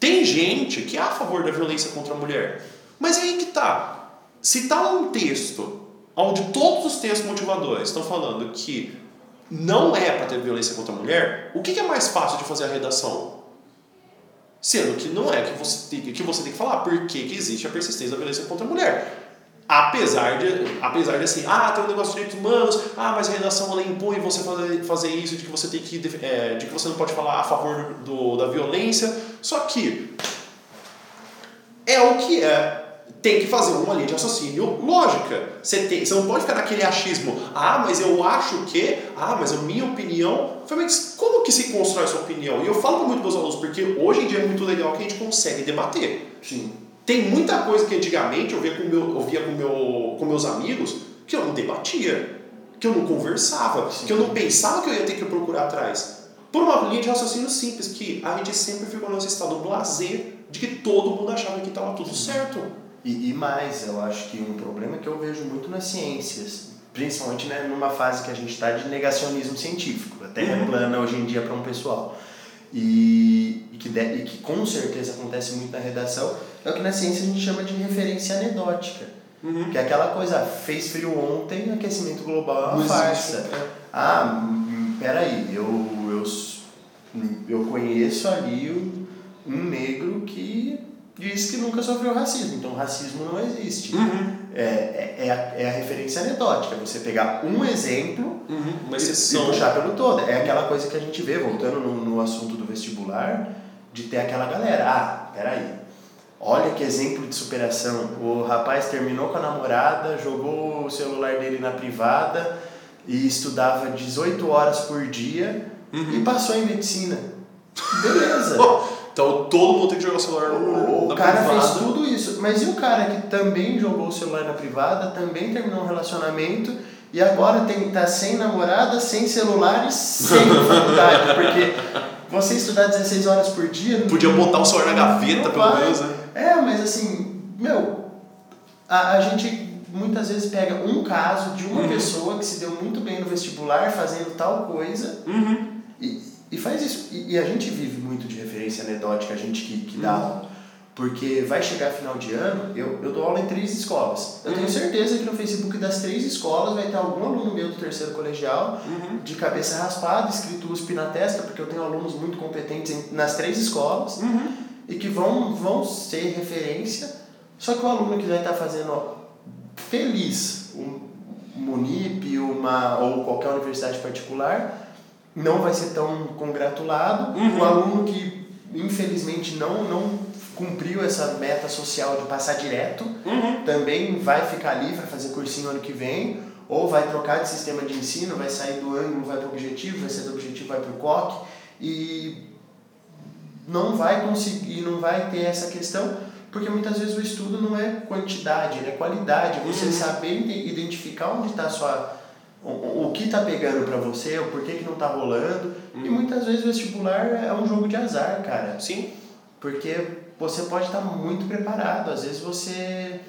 Tem gente que é a favor da violência contra a mulher. Mas é aí que tá. Se tá um texto onde todos os textos motivadores estão falando que não é para ter violência contra a mulher, o que, que é mais fácil de fazer a redação? Sendo que não é que você tem que, você tem que falar por que, que existe a persistência da violência contra a mulher. Apesar de, apesar de assim, ah, tem um negócio de direitos humanos, ah, mas a redação ela impõe você fazer, fazer isso, de que você tem que é, de que você não pode falar a favor do, da violência. Só que é o que é. Tem que fazer uma linha de raciocínio lógica. Você, tem, você não pode ficar naquele achismo, ah, mas eu acho que, ah, mas a minha opinião. Falei, Mas como que se constrói a sua opinião? E eu falo para muitos meus alunos, porque hoje em dia é muito legal que a gente consegue debater. Sim. Tem muita coisa que antigamente eu via com, meu, eu via com, meu, com meus amigos que eu não debatia, que eu não conversava, Sim. que eu não pensava que eu ia ter que procurar atrás. Por uma linha de raciocínio simples, que a gente sempre ficou nesse estado blazer de que todo mundo achava que estava tudo certo. E, e mais, eu acho que um problema que eu vejo muito nas ciências, principalmente né, numa fase que a gente está de negacionismo científico, a Terra uhum. plana hoje em dia para um pessoal. E, e, que de, e que com certeza acontece muito na redação, é o que na ciência a gente chama de referência anedótica. Uhum. Que é aquela coisa, fez frio ontem, aquecimento global é uma farsa. É. Ah, peraí, eu, eu, eu conheço ali um negro que diz que nunca sofreu racismo, então racismo não existe. Uhum. É, é, é, a, é a referência anedótica, você pegar um exemplo uhum. Uma exceção. e puxar pelo todo. É aquela coisa que a gente vê, voltando no, no assunto do vestibular, de ter aquela galera, ah, peraí, olha que exemplo de superação, o rapaz terminou com a namorada, jogou o celular dele na privada e estudava 18 horas por dia uhum. e passou em medicina. Beleza. Então todo mundo tem que jogar o celular no, O cara privada. fez tudo isso. Mas e o cara que também jogou o celular na privada, também terminou um relacionamento e agora tem, tá sem namorada, sem celular e sem faculdade? Porque você estudar 16 horas por dia. Podia botar o celular na gaveta, pelo menos, né? É, mas assim, meu, a, a gente muitas vezes pega um caso de uma uhum. pessoa que se deu muito bem no vestibular fazendo tal coisa. Uhum. E, e faz isso. E, e, a gente vive muito de referência anedótica, a gente que, que dá aula. Porque vai chegar final de ano, eu, eu dou aula em três escolas. Eu uhum. tenho certeza que no Facebook das três escolas vai ter algum aluno meu do terceiro colegial, uhum. de cabeça raspada, escrito USP na testa, porque eu tenho alunos muito competentes em, nas três escolas, uhum. e que vão, vão ser referência. Só que o aluno que vai estar fazendo feliz um, um Unip, uma, ou qualquer universidade particular, não vai ser tão congratulado. Uhum. O aluno que, infelizmente, não, não cumpriu essa meta social de passar direto, uhum. também vai ficar ali, vai fazer cursinho ano que vem, ou vai trocar de sistema de ensino, vai sair do ângulo, vai para o objetivo, vai sair do objetivo, vai para o COC, e não vai conseguir, não vai ter essa questão, porque muitas vezes o estudo não é quantidade, é qualidade, você uhum. saber identificar onde está a sua o, o que está pegando para você, o porquê que não está rolando. Hum. E uhum. muitas vezes o vestibular é um jogo de azar, cara. Sim. Porque você pode estar tá muito preparado, às vezes você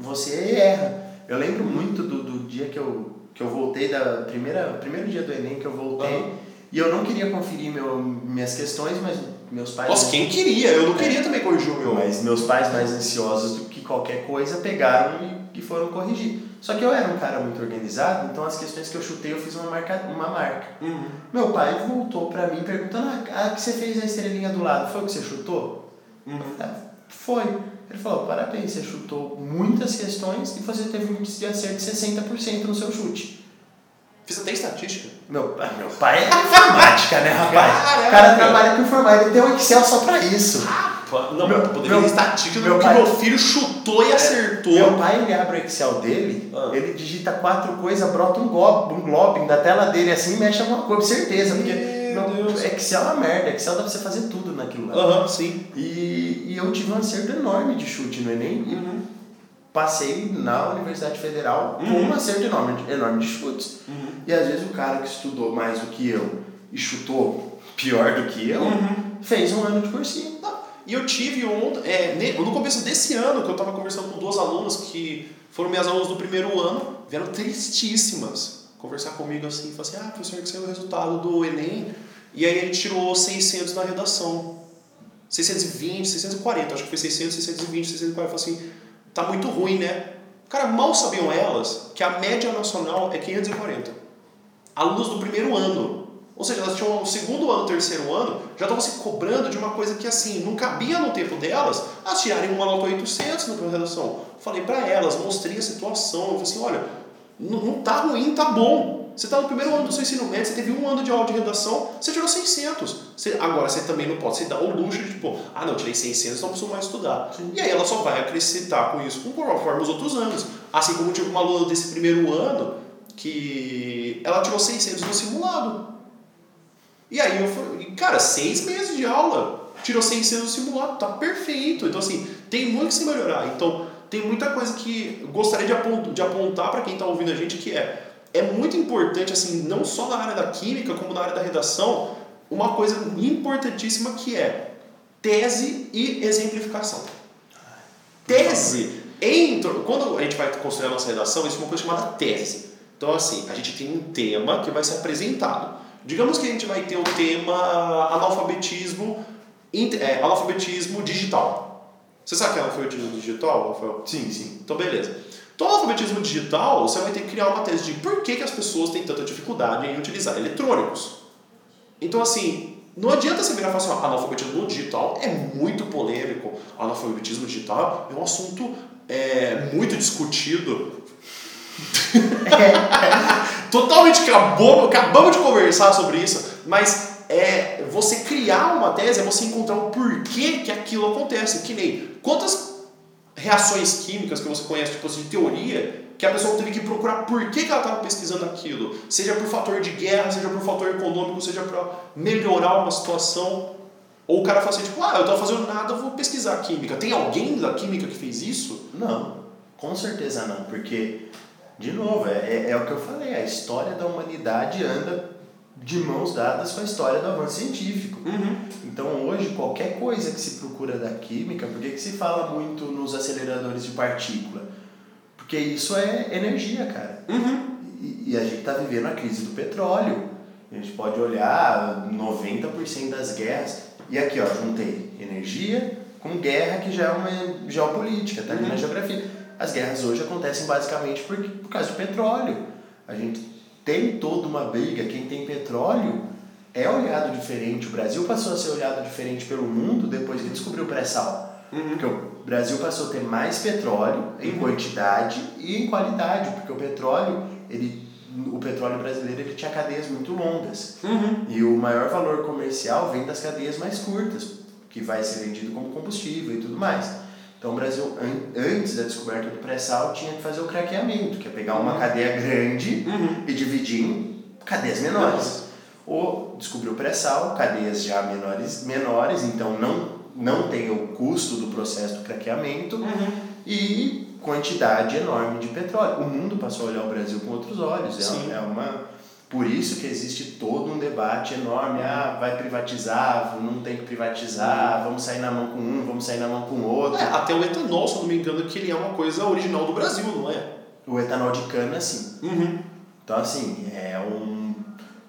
você erra. Eu lembro muito do, do dia que eu, que eu voltei da primeira primeiro dia do ENEM que eu voltei uhum. e eu não queria conferir meu, minhas questões, mas meus pais Nossa, quem queria? Eu não queria é, também corrigir o meu. Mas meus pais mais ansiosos do que qualquer coisa pegaram e, e foram corrigir. Só que eu era um cara muito organizado, então as questões que eu chutei eu fiz uma marca. Uma marca. Uhum. Meu pai voltou pra mim perguntando: ah, a que você fez a estrelinha do lado, foi o que você chutou? Uhum. Falei, ah, foi. Ele falou: parabéns, você chutou muitas questões e você teve um índice de acerto de 60% no seu chute. Fiz até estatística. Meu, meu pai é informática, né, rapaz? Caramba. O cara trabalha com informática, ele tem um Excel só pra isso. Ah, não, meu, poderia meu, estatística meu, pai, meu filho chutou e é, acertou. Meu pai, ele abre o Excel dele, ah. ele digita quatro coisas, brota um globo, um globo da tela dele assim e mexe alguma coisa, certeza. Porque meu. Excel é uma merda, Excel dá pra você fazer tudo naquilo lá. Aham, sim. E, e eu tive um acerto enorme de chute no Enem. Uhum. Passei na Universidade Federal uhum. com um acerto enorme, enorme de chutes. Uhum. E às vezes o cara que estudou mais do que eu e chutou pior do que eu, uhum. fez um ano de cursinho. E eu tive ontem, é, no começo desse ano, que eu estava conversando com duas alunas que foram minhas alunas do primeiro ano, vieram tristíssimas conversar comigo assim, falaram assim, ah, professor, que saiu o resultado do Enem, e aí ele tirou 600 na redação. 620, 640, acho que foi 600, 620, 640, falou assim, tá muito ruim, né? Cara, mal sabiam elas que a média nacional é 540. Alunos do primeiro ano. Ou seja, elas tinham o segundo ano, terceiro ano, já estavam se cobrando de uma coisa que assim, não cabia no tempo delas, elas tirarem uma nota 800 na redação. Falei para elas, mostrei a situação, eu falei assim, olha, não, não tá ruim, tá bom. Você está no primeiro ano do seu ensino médio, você teve um ano de aula de redação, você tirou 600. Você, agora você também não pode se dar o luxo de tipo, ah não, tirei 600, não preciso mais estudar. Sim. E aí ela só vai acrescentar com isso conforme os outros anos. Assim como tive uma aluna desse primeiro ano que ela tirou 600 no simulado. E aí eu falei, cara, seis meses de aula. tirou 100 no simulado, tá perfeito. Então, assim, tem muito que se melhorar. Então, tem muita coisa que gostaria de, de apontar para quem está ouvindo a gente que é é muito importante assim não só na área da química como na área da redação uma coisa importantíssima que é tese e exemplificação tese entra quando a gente vai construir a nossa redação isso é uma coisa chamada tese então assim a gente tem um tema que vai ser apresentado digamos que a gente vai ter o tema analfabetismo é, analfabetismo digital você sabe o que é alfabetismo digital, Rafael? Sim, sim. Então, beleza. Então, no alfabetismo digital, você vai ter que criar uma tese de por que, que as pessoas têm tanta dificuldade em utilizar eletrônicos. Então, assim, não adianta você virar e falar assim, analfabetismo digital é muito polêmico. Analfabetismo digital é um assunto é, muito discutido. Totalmente acabou, acabamos de conversar sobre isso, mas é você criar uma tese, é você encontrar o porquê que aquilo acontece. Que nem quantas reações químicas que você conhece, tipo de teoria, que a pessoa teve que procurar por que, ela estava pesquisando aquilo. Seja por fator de guerra, seja por fator econômico, seja para melhorar uma situação. Ou o cara fala assim, tipo, ah, eu estou fazendo nada, vou pesquisar química. Tem alguém da química que fez isso? Não, com certeza não, porque, de novo, é, é, é o que eu falei, a história da humanidade anda de mãos dadas com a história do avanço científico. Uhum. Então hoje qualquer coisa que se procura da química, por que, que se fala muito nos aceleradores de partícula? Porque isso é energia, cara. Uhum. E, e, a gente está vivendo a crise do petróleo. A gente pode olhar 90% das guerras. E aqui, ó, juntei energia com guerra, que já é uma geopolítica, tá ali uhum. na geografia. As guerras hoje acontecem basicamente por, por causa do petróleo. A gente tem toda uma briga, quem tem petróleo é olhado diferente. O Brasil passou a ser olhado diferente pelo mundo depois que descobriu o pré-sal. Uhum. Porque o Brasil passou a ter mais petróleo em uhum. quantidade e em qualidade, porque o petróleo, ele, o petróleo brasileiro ele tinha cadeias muito longas. Uhum. E o maior valor comercial vem das cadeias mais curtas, que vai ser vendido como combustível e tudo mais. Então o Brasil, antes da descoberta do pré-sal, tinha que fazer o craqueamento, que é pegar uma uhum. cadeia grande uhum. e dividir em cadeias menores. Ou descobriu o pré-sal, cadeias já menores, menores, então não, não tem o custo do processo do craqueamento uhum. e quantidade enorme de petróleo. O mundo passou a olhar o Brasil com outros olhos. É, é uma por isso que existe todo um debate enorme, ah, vai privatizar, não tem que privatizar, vamos sair na mão com um, vamos sair na mão com o outro. É, até o etanol, se não me engano, que ele é uma coisa original do Brasil, não é? O etanol de cana, sim. Uhum. Então, assim, é um...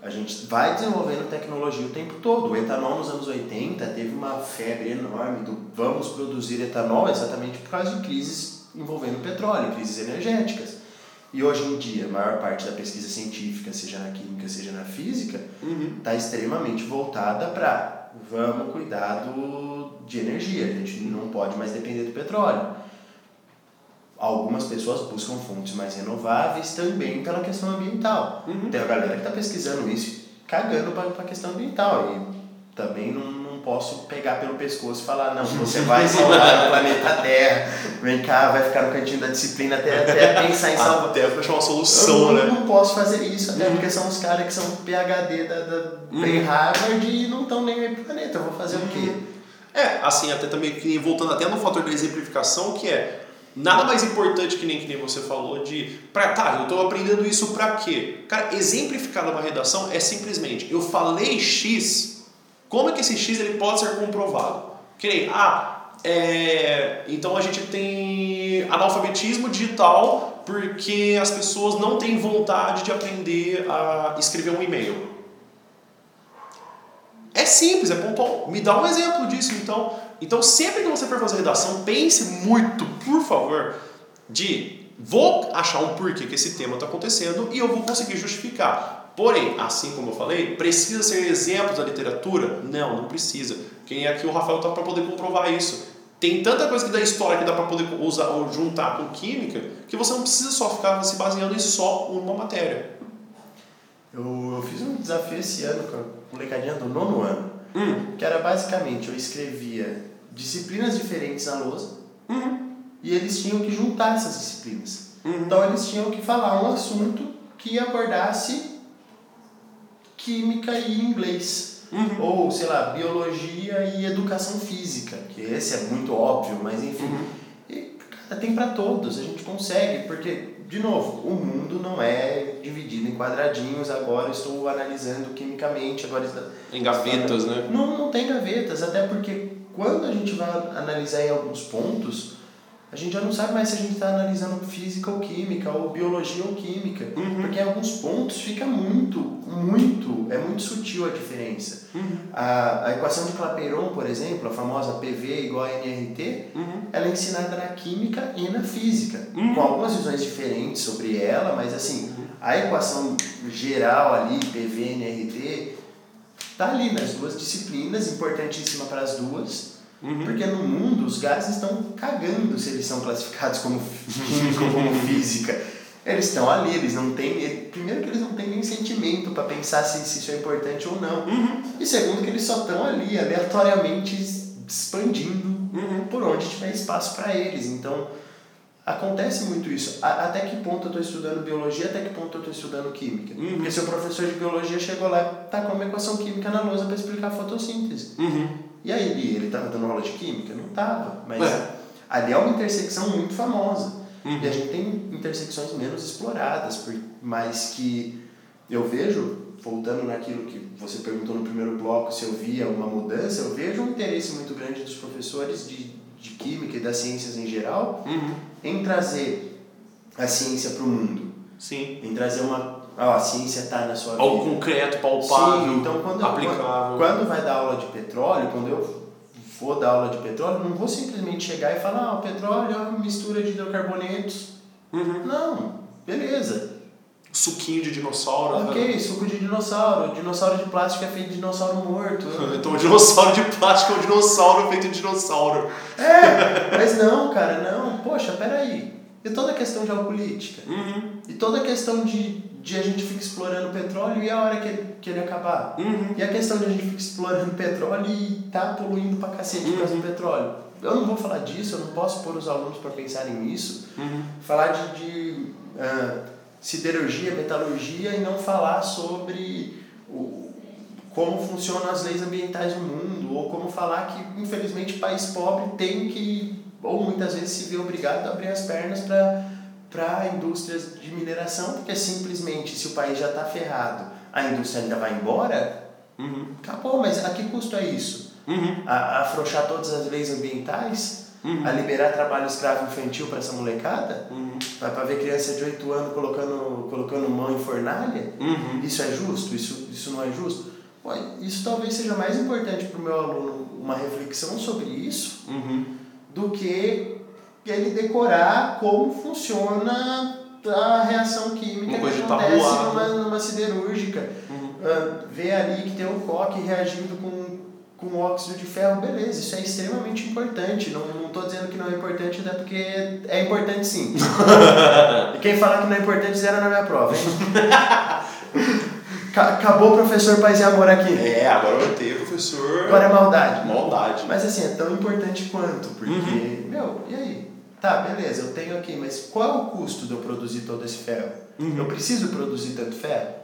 A gente vai desenvolvendo tecnologia o tempo todo. O etanol nos anos 80 teve uma febre enorme do vamos produzir etanol exatamente por causa de crises envolvendo petróleo, crises energéticas. E hoje em dia, a maior parte da pesquisa científica, seja na química, seja na física, está uhum. extremamente voltada para vamos cuidar do, de energia, a gente não pode mais depender do petróleo. Algumas pessoas buscam fontes mais renováveis também pela questão ambiental. Uhum. Tem a galera que está pesquisando isso cagando para a questão ambiental. E também não posso pegar pelo pescoço e falar, não, você vai salvar o planeta Terra, vem cá, vai ficar no cantinho da disciplina até, até pensar em salvar. Até achar uma solução, eu né? Eu não posso fazer isso, até uhum. porque são os caras que são PHD da, da uhum. Harvard e não estão nem aí pro planeta, eu vou fazer uhum. o quê? Uhum. É, assim, até também, voltando até no fator da exemplificação, que é Nada mais importante que nem que nem você falou de, pra, tá, eu estou aprendendo isso para quê? Cara, exemplificar numa redação é simplesmente, eu falei X, como é que esse X ele pode ser comprovado? Nem, ah, é, então a gente tem analfabetismo digital porque as pessoas não têm vontade de aprender a escrever um e-mail. É simples, é pontual. Me dá um exemplo disso, então. Então, sempre que você for fazer redação, pense muito, por favor, de vou achar um porquê que esse tema está acontecendo e eu vou conseguir justificar. Porém, assim como eu falei, precisa ser exemplos da literatura? Não, não precisa. Quem é aqui o Rafael está para poder comprovar isso. Tem tanta coisa que da história que dá para poder usar ou juntar com química que você não precisa só ficar se baseando em só uma matéria. Eu, eu fiz um desafio esse ano com a molecadinha do nono ano, hum. que era basicamente eu escrevia disciplinas diferentes na lousa uhum. e eles tinham que juntar essas disciplinas. Uhum. Então eles tinham que falar um assunto que abordasse química e inglês. uhum. ou, sei lá, biologia e educação física, que esse é muito óbvio, mas enfim. Uhum. E, cara, tem para todos, a gente consegue, porque, de novo, o mundo não é dividido em quadradinhos, agora estou analisando quimicamente, agora está... Em gavetas, né? Não, não tem gavetas, até porque quando a gente vai analisar em alguns pontos a gente já não sabe mais se a gente está analisando física ou química, ou biologia ou química, uhum. porque em alguns pontos fica muito, muito, é muito sutil a diferença. Uhum. A, a equação de Clapeyron, por exemplo, a famosa PV igual a NRT, uhum. ela é ensinada na química e na física, uhum. com algumas visões diferentes sobre ela, mas assim, uhum. a equação geral ali, PV, NRT, tá ali nas duas disciplinas, importantíssima para as duas, Uhum. Porque no mundo os gases estão cagando se eles são classificados como química ou como física. Eles estão ali, eles não têm. Primeiro que eles não têm nem sentimento para pensar se, se, isso é importante ou não. Uhum. E segundo que eles só estão ali, aleatoriamente expandindo uhum. por onde tiver espaço para eles. Então acontece muito isso. A, até que ponto eu estou estudando biologia, até que ponto eu estou estudando química. Uhum. Porque seu professor de biologia chegou lá e tá com uma equação química na lousa para explicar a fotossíntese. Uhum. E aí ele, ele tava dando aula de química? Não tava, mas é. ali é uma intersecção muito famosa. Uhum. E a gente tem intersecções menos exploradas, mas que eu vejo, voltando naquilo que você perguntou no primeiro bloco, se eu via uma mudança, eu vejo um interesse muito grande dos professores de, de química e das ciências em geral uhum. em trazer a ciência para o mundo. Sim. Em trazer uma ah, a ciência está na sua Algo vida. concreto, palpável, Sim, então quando aplicável. quando, quando vai dar aula de petróleo, quando eu for dar aula de petróleo, não vou simplesmente chegar e falar, ah, o petróleo é uma mistura de hidrocarbonetos. Uhum. Não, beleza. Suquinho de dinossauro. Ok, né? suco de dinossauro. Dinossauro de plástico é feito de dinossauro morto. então o dinossauro de plástico é um dinossauro feito de dinossauro. É, mas não, cara, não. Poxa, peraí. E toda a questão geopolítica? Uhum. E toda a questão de de a gente fica explorando petróleo e a hora que ele, que ele acabar. Uhum. E a questão de a gente fica explorando petróleo e tá poluindo pra cacete uhum. por causa do petróleo. Eu não vou falar disso, eu não posso pôr os alunos para pensarem nisso. Uhum. Falar de, de uh, siderurgia, metalurgia e não falar sobre o, como funcionam as leis ambientais no mundo, ou como falar que, infelizmente, país pobre tem que, ou muitas vezes se vê obrigado a abrir as pernas para para indústrias de mineração, porque simplesmente se o país já está ferrado, a indústria ainda vai embora, uhum. acabou, mas a que custo é isso? Uhum. A, a afrouxar todas as leis ambientais? Uhum. A liberar trabalho escravo infantil para essa molecada? Uhum. Para ver criança de 8 anos colocando, colocando mão em fornalha? Uhum. Isso é justo? Isso, isso não é justo? Pô, isso talvez seja mais importante para o meu aluno, uma reflexão sobre isso, uhum. do que ele decorar como funciona a reação química que acontece numa, numa siderúrgica. Uhum. Uh, ver ali que tem um coque reagindo com, com óxido de ferro, beleza, isso é extremamente importante. Não estou dizendo que não é importante, até porque é importante sim. e quem falar que não é importante, zero na minha prova. Acabou o professor Paz e Amor aqui. É, agora vai ter professor. Agora é maldade. Maldade. Mas assim, é tão importante quanto, porque, uhum. meu, e aí? Tá, beleza, eu tenho aqui, mas qual é o custo de eu produzir todo esse ferro? Uhum. Eu preciso produzir tanto ferro?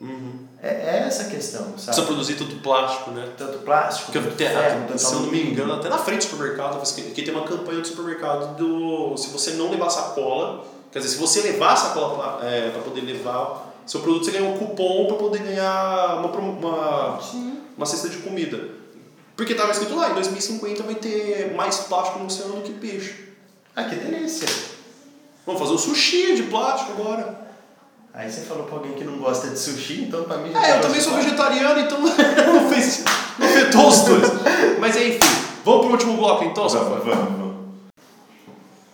Uhum. É, é, essa a questão, sabe? Precisa produzir tanto plástico, né? Tanto plástico, Porque tanto ferro, tanto Se eu não me engano, até na frente do supermercado, que tem uma campanha do supermercado do... Se você não levar sacola, quer dizer, se você levar sacola para é, poder levar seu produto, você ganha um cupom para poder ganhar uma, uma, uma cesta de comida. Porque estava escrito lá, em 2050 vai ter mais plástico no oceano do que peixe. Ah, que delícia! Vamos fazer o sushi de plástico agora. Aí você falou pra alguém que não gosta de sushi, então pra mim... É, eu também sou vegetariano, então não, fez, não afetou os dois. Mas enfim, vamos pro último bloco então, Safã? Vamos, vamos.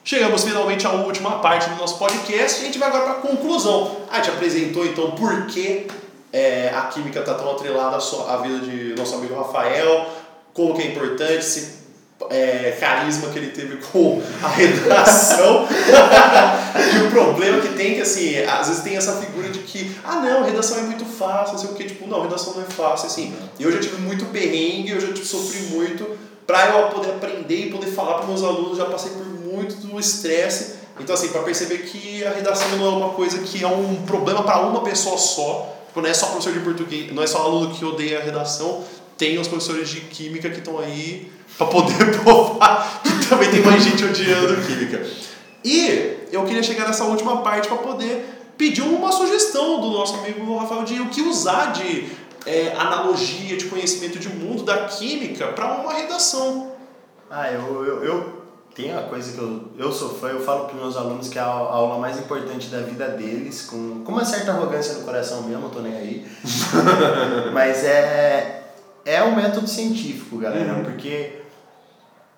Chegamos finalmente à última parte do nosso podcast e a gente vai agora para a conclusão. A gente apresentou então por que é, a química está tão atrelada à vida de nosso amigo Rafael, como que é importante, se é, carisma que ele teve com a redação. e o problema que tem que, assim, às vezes tem essa figura de que, ah, não, redação é muito fácil, sei o que, tipo, não, redação não é fácil, assim. Eu já tive muito perrengue, eu já tipo, sofri muito para eu poder aprender e poder falar para meus alunos, já passei por muito estresse. Então, assim, para perceber que a redação não é uma coisa que é um problema para uma pessoa só, Tipo, não é só professor de português, não é só aluno que odeia a redação, tem os professores de química que estão aí para poder provar que também tem mais gente odiando química. E eu queria chegar nessa última parte para poder pedir uma sugestão do nosso amigo Rafael de o que usar de é, analogia, de conhecimento de mundo da química para uma redação. Ah, eu, eu, eu tem uma coisa que eu, eu sou fã, eu falo para meus alunos que é a, a aula mais importante da vida deles, com, com uma certa arrogância no coração mesmo, não tô nem aí. Mas é, é um método científico, galera, uhum. porque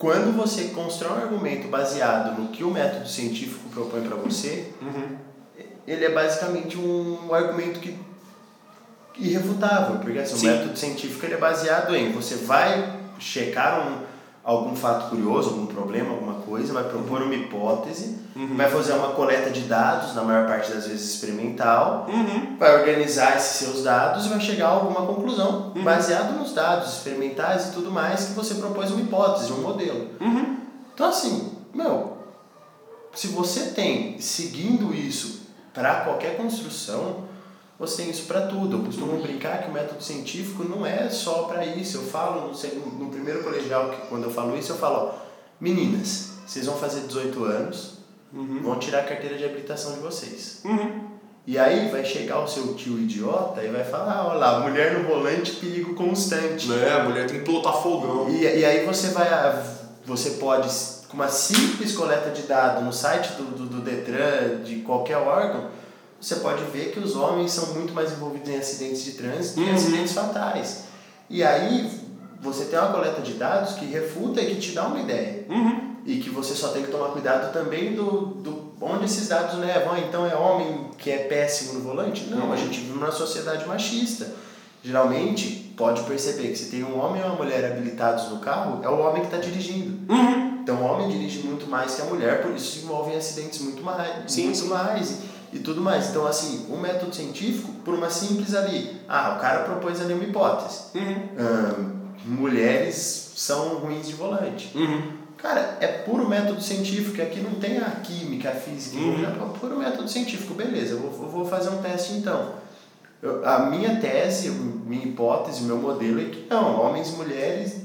quando você constrói um argumento baseado no que o método científico propõe para você, uhum. ele é basicamente um argumento que irrefutável, porque assim, o método científico ele é baseado em você vai checar um algum fato curioso, algum problema, alguma coisa, vai propor uma hipótese, uhum. vai fazer uma coleta de dados, na maior parte das vezes experimental, uhum. vai organizar esses seus dados e vai chegar a alguma conclusão uhum. baseado nos dados experimentais e tudo mais que você propôs uma hipótese, um modelo. Uhum. Então assim, meu, se você tem seguindo isso para qualquer construção, você tem isso para tudo. Eu costumo brincar que o método científico não é só para isso. Eu falo no, segundo, no primeiro colegial, que quando eu falo isso, eu falo: ó, meninas, vocês vão fazer 18 anos, uhum. vão tirar a carteira de habilitação de vocês. Uhum. E aí vai chegar o seu tio idiota e vai falar: olha lá, mulher no volante, perigo constante. É, a mulher tem que pilotar fogão. E, e aí você vai. Você pode, com uma simples coleta de dados no site do, do, do Detran, de qualquer órgão você pode ver que os homens são muito mais envolvidos em acidentes de trânsito uhum. e acidentes fatais. E aí você tem uma coleta de dados que refuta e que te dá uma ideia. Uhum. E que você só tem que tomar cuidado também do, do onde esses dados levam. Ah, então é homem que é péssimo no volante? Não, uhum. a gente vive numa sociedade machista. Geralmente, pode perceber que se tem um homem ou uma mulher habilitados no carro, é o homem que está dirigindo. Uhum. Então o homem dirige muito mais que a mulher, por isso se envolvem acidentes muito mais. Sim, muito sim. mais e tudo mais. Então, assim, um método científico, por uma simples ali, ah, o cara propôs ali uma hipótese. Uhum. mulheres são ruins de volante. Uhum. Cara, é puro método científico, aqui não tem a química, a física, uhum. é puro método científico. Beleza, eu vou, eu vou fazer um teste então. Eu, a minha tese, minha hipótese, meu modelo é que não, homens e mulheres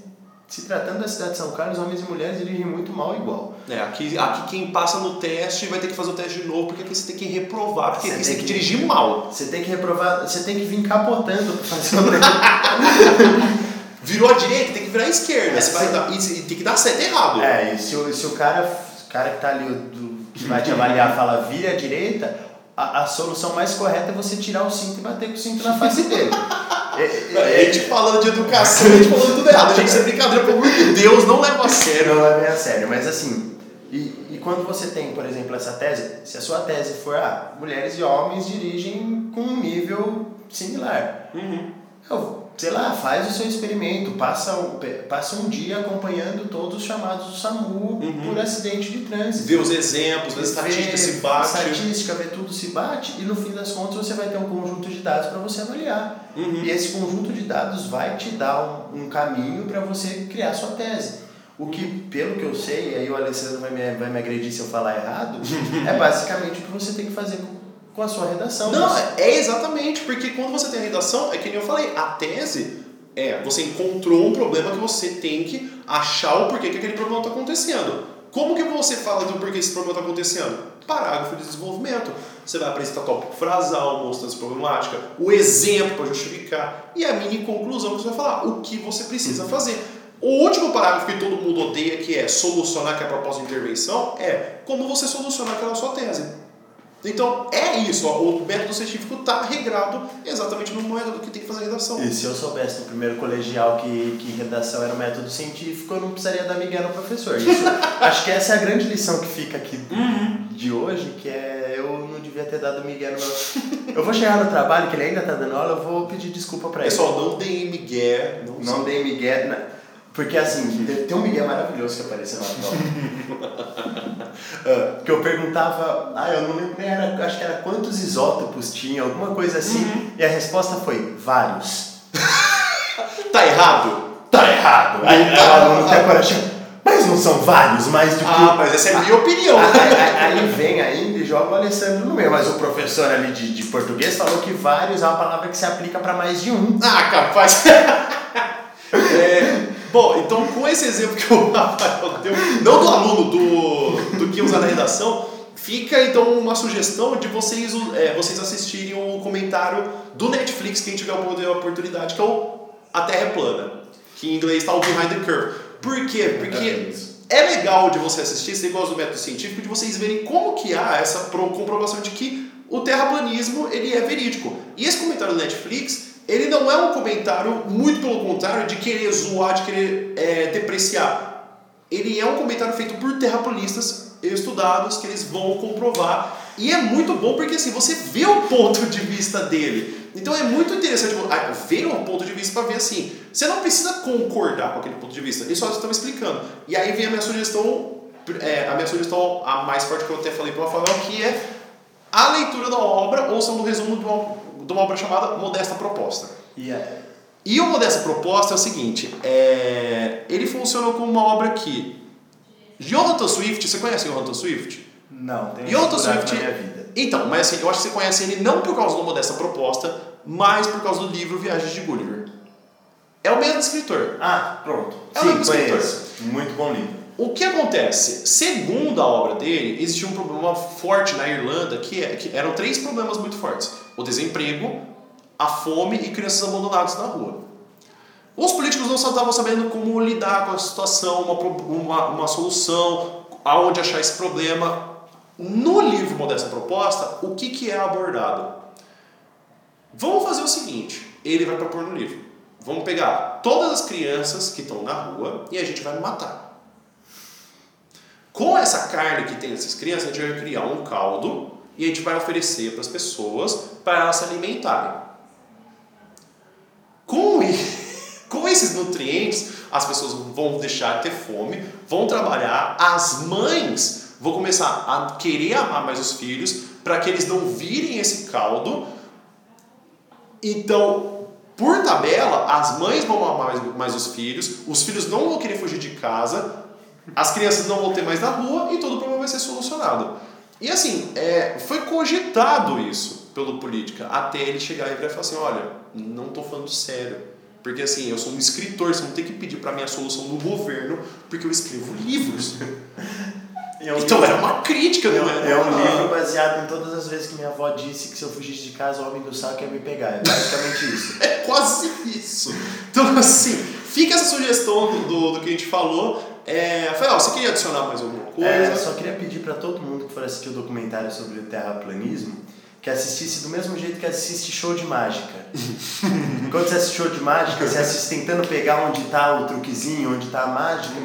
se tratando da cidade de São Carlos, homens e mulheres dirigem muito mal igual. É, aqui, aqui quem passa no teste vai ter que fazer o teste de novo, porque aqui você tem que reprovar, porque você aqui você tem que, dirigir mal. Você tem que reprovar, você tem que vir capotando para fazer o teste. Virou a direita, tem que virar a esquerda. É, você vai dar, e tem que dar sete errado. É, e se o, se o cara, cara que tá ali, do, que vai te avaliar, fala vira a direita, a, a solução mais correta é você tirar o cinto e bater com o cinto na face dele. É, é, a gente falando de educação, a gente falando tudo errado. Gente, isso é brincadeira, pelo amor de Deus, não leva a sério. Não leva a sério, mas assim, e, e quando você tem, por exemplo, essa tese, se a sua tese for, ah, mulheres e homens dirigem com um nível similar. Uhum. Eu, sei lá, faz o seu experimento, passa um, passa um dia acompanhando todos os chamados do SAMU uhum. por acidente de trânsito. Vê os exemplos, vê a estatística se bate. estatística, vê tudo se bate e no fim das contas você vai ter um conjunto de dados para você avaliar. Uhum. E esse conjunto de dados vai te dar um, um caminho para você criar sua tese. O que, pelo que eu sei, e aí o Alessandro vai me, vai me agredir se eu falar errado, é basicamente o que você tem que fazer com com a sua redação. Não, é exatamente, porque quando você tem a redação, é que nem eu falei, a tese é você encontrou um problema que você tem que achar o porquê que aquele problema está acontecendo. Como que você fala do porquê esse problema está acontecendo? Parágrafo de desenvolvimento. Você vai apresentar tópico frasal, mostrando essa problemática, o exemplo para justificar e a mini conclusão que você vai falar, o que você precisa uhum. fazer. O último parágrafo que todo mundo odeia, que é solucionar, que é a proposta de intervenção, é como você solucionar aquela sua tese. Então é isso, ó, o método científico está regrado exatamente no método que tem que fazer redação. E se eu soubesse no primeiro colegial que, que redação era um método científico, eu não precisaria dar Miguel no professor. Isso, acho que essa é a grande lição que fica aqui uhum. de hoje, que é eu não devia ter dado Miguel no meu... Eu vou chegar no trabalho, que ele ainda está dando aula, eu vou pedir desculpa para ele. Pessoal, não dei Miguel. Não, não dei Miguel. Porque assim, tem um Miguel maravilhoso que apareceu lá uh, Que eu perguntava, ah, eu não lembro era, acho que era quantos isótopos tinha, alguma coisa assim, uhum. e a resposta foi vários. tá errado? Tá errado. Aí o aluno até coragem, mas Mas não são vários, mais do que. Ah, mas essa é a minha opinião. Aí, aí vem ainda e joga o Alessandro no meio. Mas o professor ali de, de português falou que vários é uma palavra que se aplica para mais de um. Ah, capaz. é, bom, então com esse exemplo que o Rafael deu, não do aluno, do, do que usa na redação, fica então uma sugestão de vocês, é, vocês assistirem o comentário do Netflix, quem tiver a oportunidade, que é o A Terra é Plana, que em inglês está o Behind the Curve. Por quê? Porque é legal de você assistir, você gosta do método científico, de vocês verem como que há essa comprovação de que o terraplanismo ele é verídico. E esse comentário do Netflix, ele não é um comentário, muito pelo contrário, de querer zoar, de querer é, depreciar. Ele é um comentário feito por terraplanistas estudados que eles vão comprovar. E é muito bom porque assim, você vê o ponto de vista dele. Então é muito interessante ah, ver um ponto de vista para ver assim. Você não precisa concordar com aquele ponto de vista, eles só estão explicando. E aí vem a minha sugestão, é, a minha sugestão a mais forte que eu até falei para o Rafael, que é a leitura da obra, ou são no resumo de uma, obra chamada Modesta Proposta. Yeah. E o Modesta Proposta é o seguinte, é, ele funciona como uma obra que Jonathan Swift, você conhece Jonathan Swift? Não, tem Jonathan Swift. Na minha vida. Então, mas assim, eu acho que você conhece ele não por causa do Modesta Proposta, mas por causa do livro Viagens de Gulliver. É o mesmo escritor. Ah, pronto. É o mesmo escritor. Muito bom livro. O que acontece? Segundo a obra dele, existia um problema forte na Irlanda, que, é, que eram três problemas muito fortes: o desemprego, a fome e crianças abandonadas na rua. Os políticos não estavam sabendo como lidar com a situação, uma, uma, uma solução, aonde achar esse problema. No livro Modesta Proposta, o que, que é abordado? Vamos fazer o seguinte: ele vai propor no livro. Vamos pegar todas as crianças que estão na rua e a gente vai matar. Com essa carne que tem essas crianças, a gente vai criar um caldo e a gente vai oferecer para as pessoas para elas se alimentarem. Com, com esses nutrientes, as pessoas vão deixar de ter fome, vão trabalhar, as mães vão começar a querer amar mais os filhos para que eles não virem esse caldo. Então, por tabela, as mães vão amar mais, mais os filhos, os filhos não vão querer fugir de casa, as crianças não vão ter mais na rua e todo o problema vai ser solucionado. E assim, é, foi cogitado isso pelo política, até ele chegar e falar assim, olha, não estou falando sério. Porque assim, eu sou um escritor, você não tem que pedir para mim a solução no governo, porque eu escrevo livros. É um então livro, era uma crítica, é, não é? É um livro baseado em todas as vezes que minha avó disse que se eu fugisse de casa, o homem do saco ia me pegar. É basicamente isso. é quase isso. Então, assim, fica essa sugestão do, do, do que a gente falou. É, Rafael, você queria adicionar mais alguma coisa? É, eu só queria pedir para todo mundo que for assistir o documentário sobre o terraplanismo que assistisse do mesmo jeito que assiste show de mágica. Quando você assiste show de mágica, você assiste tentando pegar onde está o truquezinho, onde está a mágica.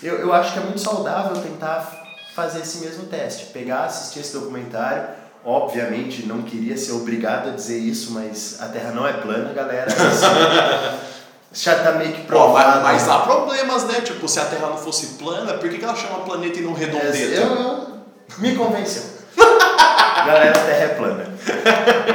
Eu, eu acho que é muito saudável tentar fazer esse mesmo teste. Pegar, assistir esse documentário. Obviamente, não queria ser obrigado a dizer isso, mas a Terra não é plana, galera. já tá meio que provado. Pô, mas, mas, há problemas, né? Tipo, se a Terra não fosse plana, por que, que ela chama planeta e não redondeta? É, eu, me convenceu. Galera, a Terra é plana.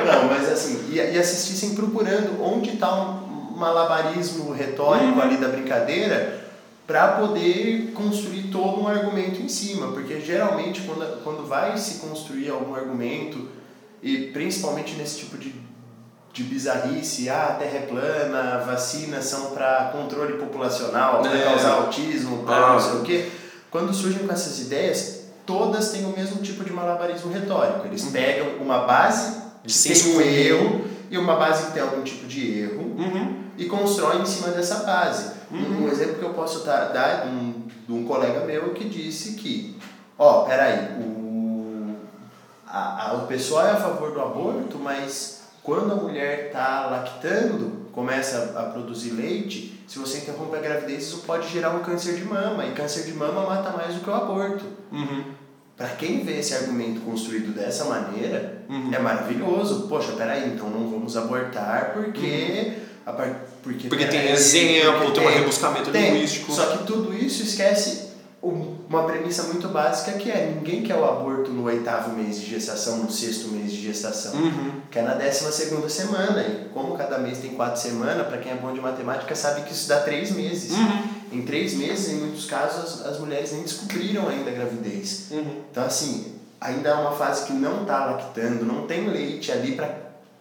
Não, mas assim, e, e assistissem procurando onde está um malabarismo retórico uhum. ali da brincadeira para poder construir todo um argumento em cima, porque geralmente quando, quando vai se construir algum argumento, e principalmente nesse tipo de de bizarrice, ah, a terra é plana, vacinas são para controle populacional, para é. causar autismo, para ah. não sei o quê. Quando surgem com essas ideias, todas têm o mesmo tipo de malabarismo retórico. Eles uhum. pegam uma base que tem um erro e uma base que tem algum tipo de erro uhum. e constroem em cima dessa base. Uhum. Um exemplo que eu posso dar, dar de, um, de um colega meu que disse que, ó, peraí, o, a, a, o pessoal é a favor do aborto, mas quando a mulher está lactando, começa a produzir leite, se você interrompe a gravidez, isso pode gerar um câncer de mama. E câncer de mama mata mais do que o aborto. Uhum. Para quem vê esse argumento construído dessa maneira, uhum. é maravilhoso. Poxa, peraí, então não vamos abortar porque. Uhum. A porque, porque tem exemplo, porque tem um rebuscamento tem. linguístico. Só que tudo isso esquece uma premissa muito básica que é ninguém quer o aborto no oitavo mês de gestação, no sexto mês de gestação. Uhum. Quer na décima segunda semana. E como cada mês tem quatro semanas, para quem é bom de matemática sabe que isso dá três meses. Uhum. Em três meses, em muitos casos, as, as mulheres nem descobriram ainda a gravidez. Uhum. Então, assim, ainda é uma fase que não está lactando, não tem leite ali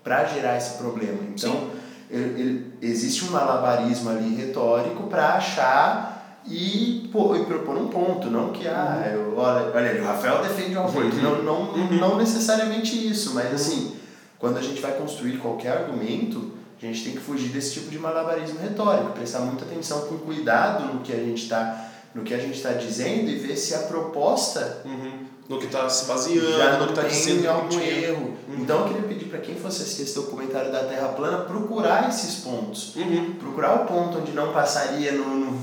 para gerar esse problema. Então, ele, ele, existe um malabarismo ali retórico para achar e, pô, e propor um ponto. Não que, ah, Uhum. eu, olha, olha o Rafael defende o aborto. Não, não, Uhum. não necessariamente isso, mas assim, quando a gente vai construir qualquer argumento, a gente tem que fugir desse tipo de malabarismo retórico, prestar muita atenção com cuidado no que a gente está no que a gente está dizendo e ver se a proposta Uhum. No que está se baseando, já no que está dizendo algum erro. Então eu queria pedir para quem fosse assistir esse documentário da Terra Plana procurar esses pontos. Uhum. Procurar o ponto onde não passaria no, no-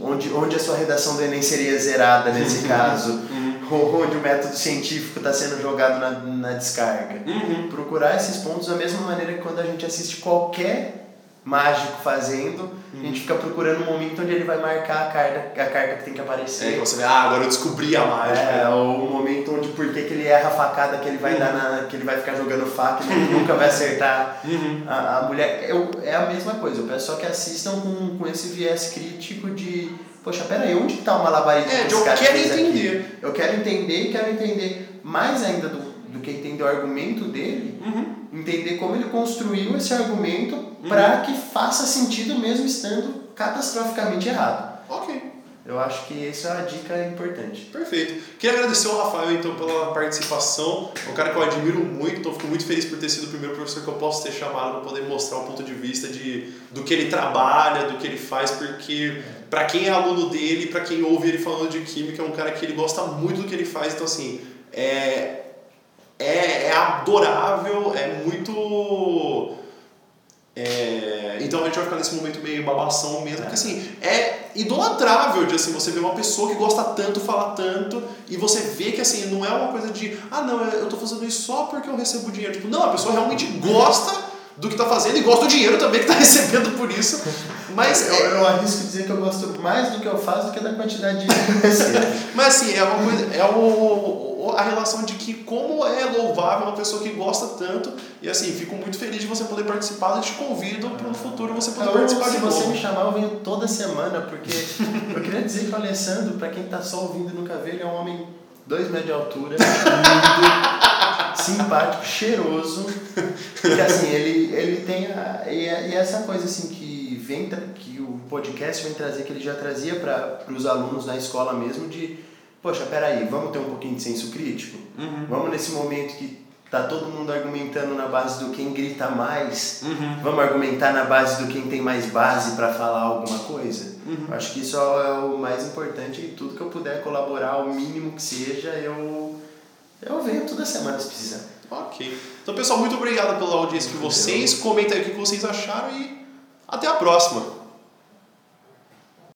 onde, onde a sua redação do Enem seria zerada nesse caso. Uhum. Ou onde o método científico está sendo jogado na, na descarga. Uhum. Procurar esses pontos da mesma maneira que quando a gente assiste qualquer mágico fazendo, a gente fica procurando um momento onde ele vai marcar a carta, a carta que tem que É, que aparecer. você vê, ah, agora eu descobri a mágica. É, ou um momento onde por que que ele erra a facada que ele vai dar na, que ele vai ficar jogando faca e ele nunca vai acertar Uhum. a, a mulher. Eu, é a mesma coisa, eu peço só que assistam com, com esse viés crítico de poxa, peraí, onde está o malabarismo É, que eu quero aqui? entender. Eu quero entender e quero entender mais ainda do, do que entender o argumento dele, Uhum. entender como ele construiu esse argumento para que faça sentido mesmo estando catastroficamente errado. Ok. Eu acho que essa é uma dica importante. Perfeito. Queria agradecer ao Rafael então pela participação. É um cara que eu admiro muito, então fico muito feliz por ter sido o primeiro professor que eu posso ter chamado para poder mostrar o ponto de vista de do que ele trabalha, do que ele faz, porque para quem é aluno dele, para quem ouve ele falando de química, é um cara que ele gosta muito do que ele faz, então assim, é é, é adorável, é muito é, então a gente vai ficar nesse momento meio babação mesmo, porque assim, é idolatrável de assim, você ver uma pessoa que gosta tanto, fala tanto, e você vê que assim, não é uma coisa de, ah não, eu tô fazendo isso só porque eu recebo dinheiro. Tipo, não, a pessoa realmente gosta do que tá fazendo e gosta do dinheiro também que tá recebendo por isso. Mas eu, é, eu arrisco dizer que eu gosto mais do que eu faço do que da quantidade de dinheiro que eu recebo. Mas assim, é uma coisa, é o, o- a relação de que como é louvável uma pessoa que gosta tanto, e assim, fico muito feliz de você poder participar e te convido para no futuro você poder Ou, participar se de você novo. me chamar, eu venho toda semana, porque eu queria dizer que o Alessandro, pra quem tá só ouvindo e nunca vê, ele é um homem dois metros de altura, lindo, simpático, cheiroso. E assim, ele, ele tem a, e, é- e essa coisa assim que vem que o podcast vem trazer, que ele já trazia para os alunos na escola mesmo, de poxa, peraí, vamos ter um pouquinho de senso crítico? Uhum. Vamos nesse momento que tá todo mundo argumentando na base do quem grita mais, Uhum. vamos argumentar na base do quem tem mais base para falar alguma coisa? Uhum. Acho que isso é o mais importante e tudo que eu puder colaborar, o mínimo que seja, eu, eu venho toda semana se precisar. Ok. Então, pessoal, muito obrigado pela audiência de vocês. Comenta aí o que vocês acharam e até a próxima.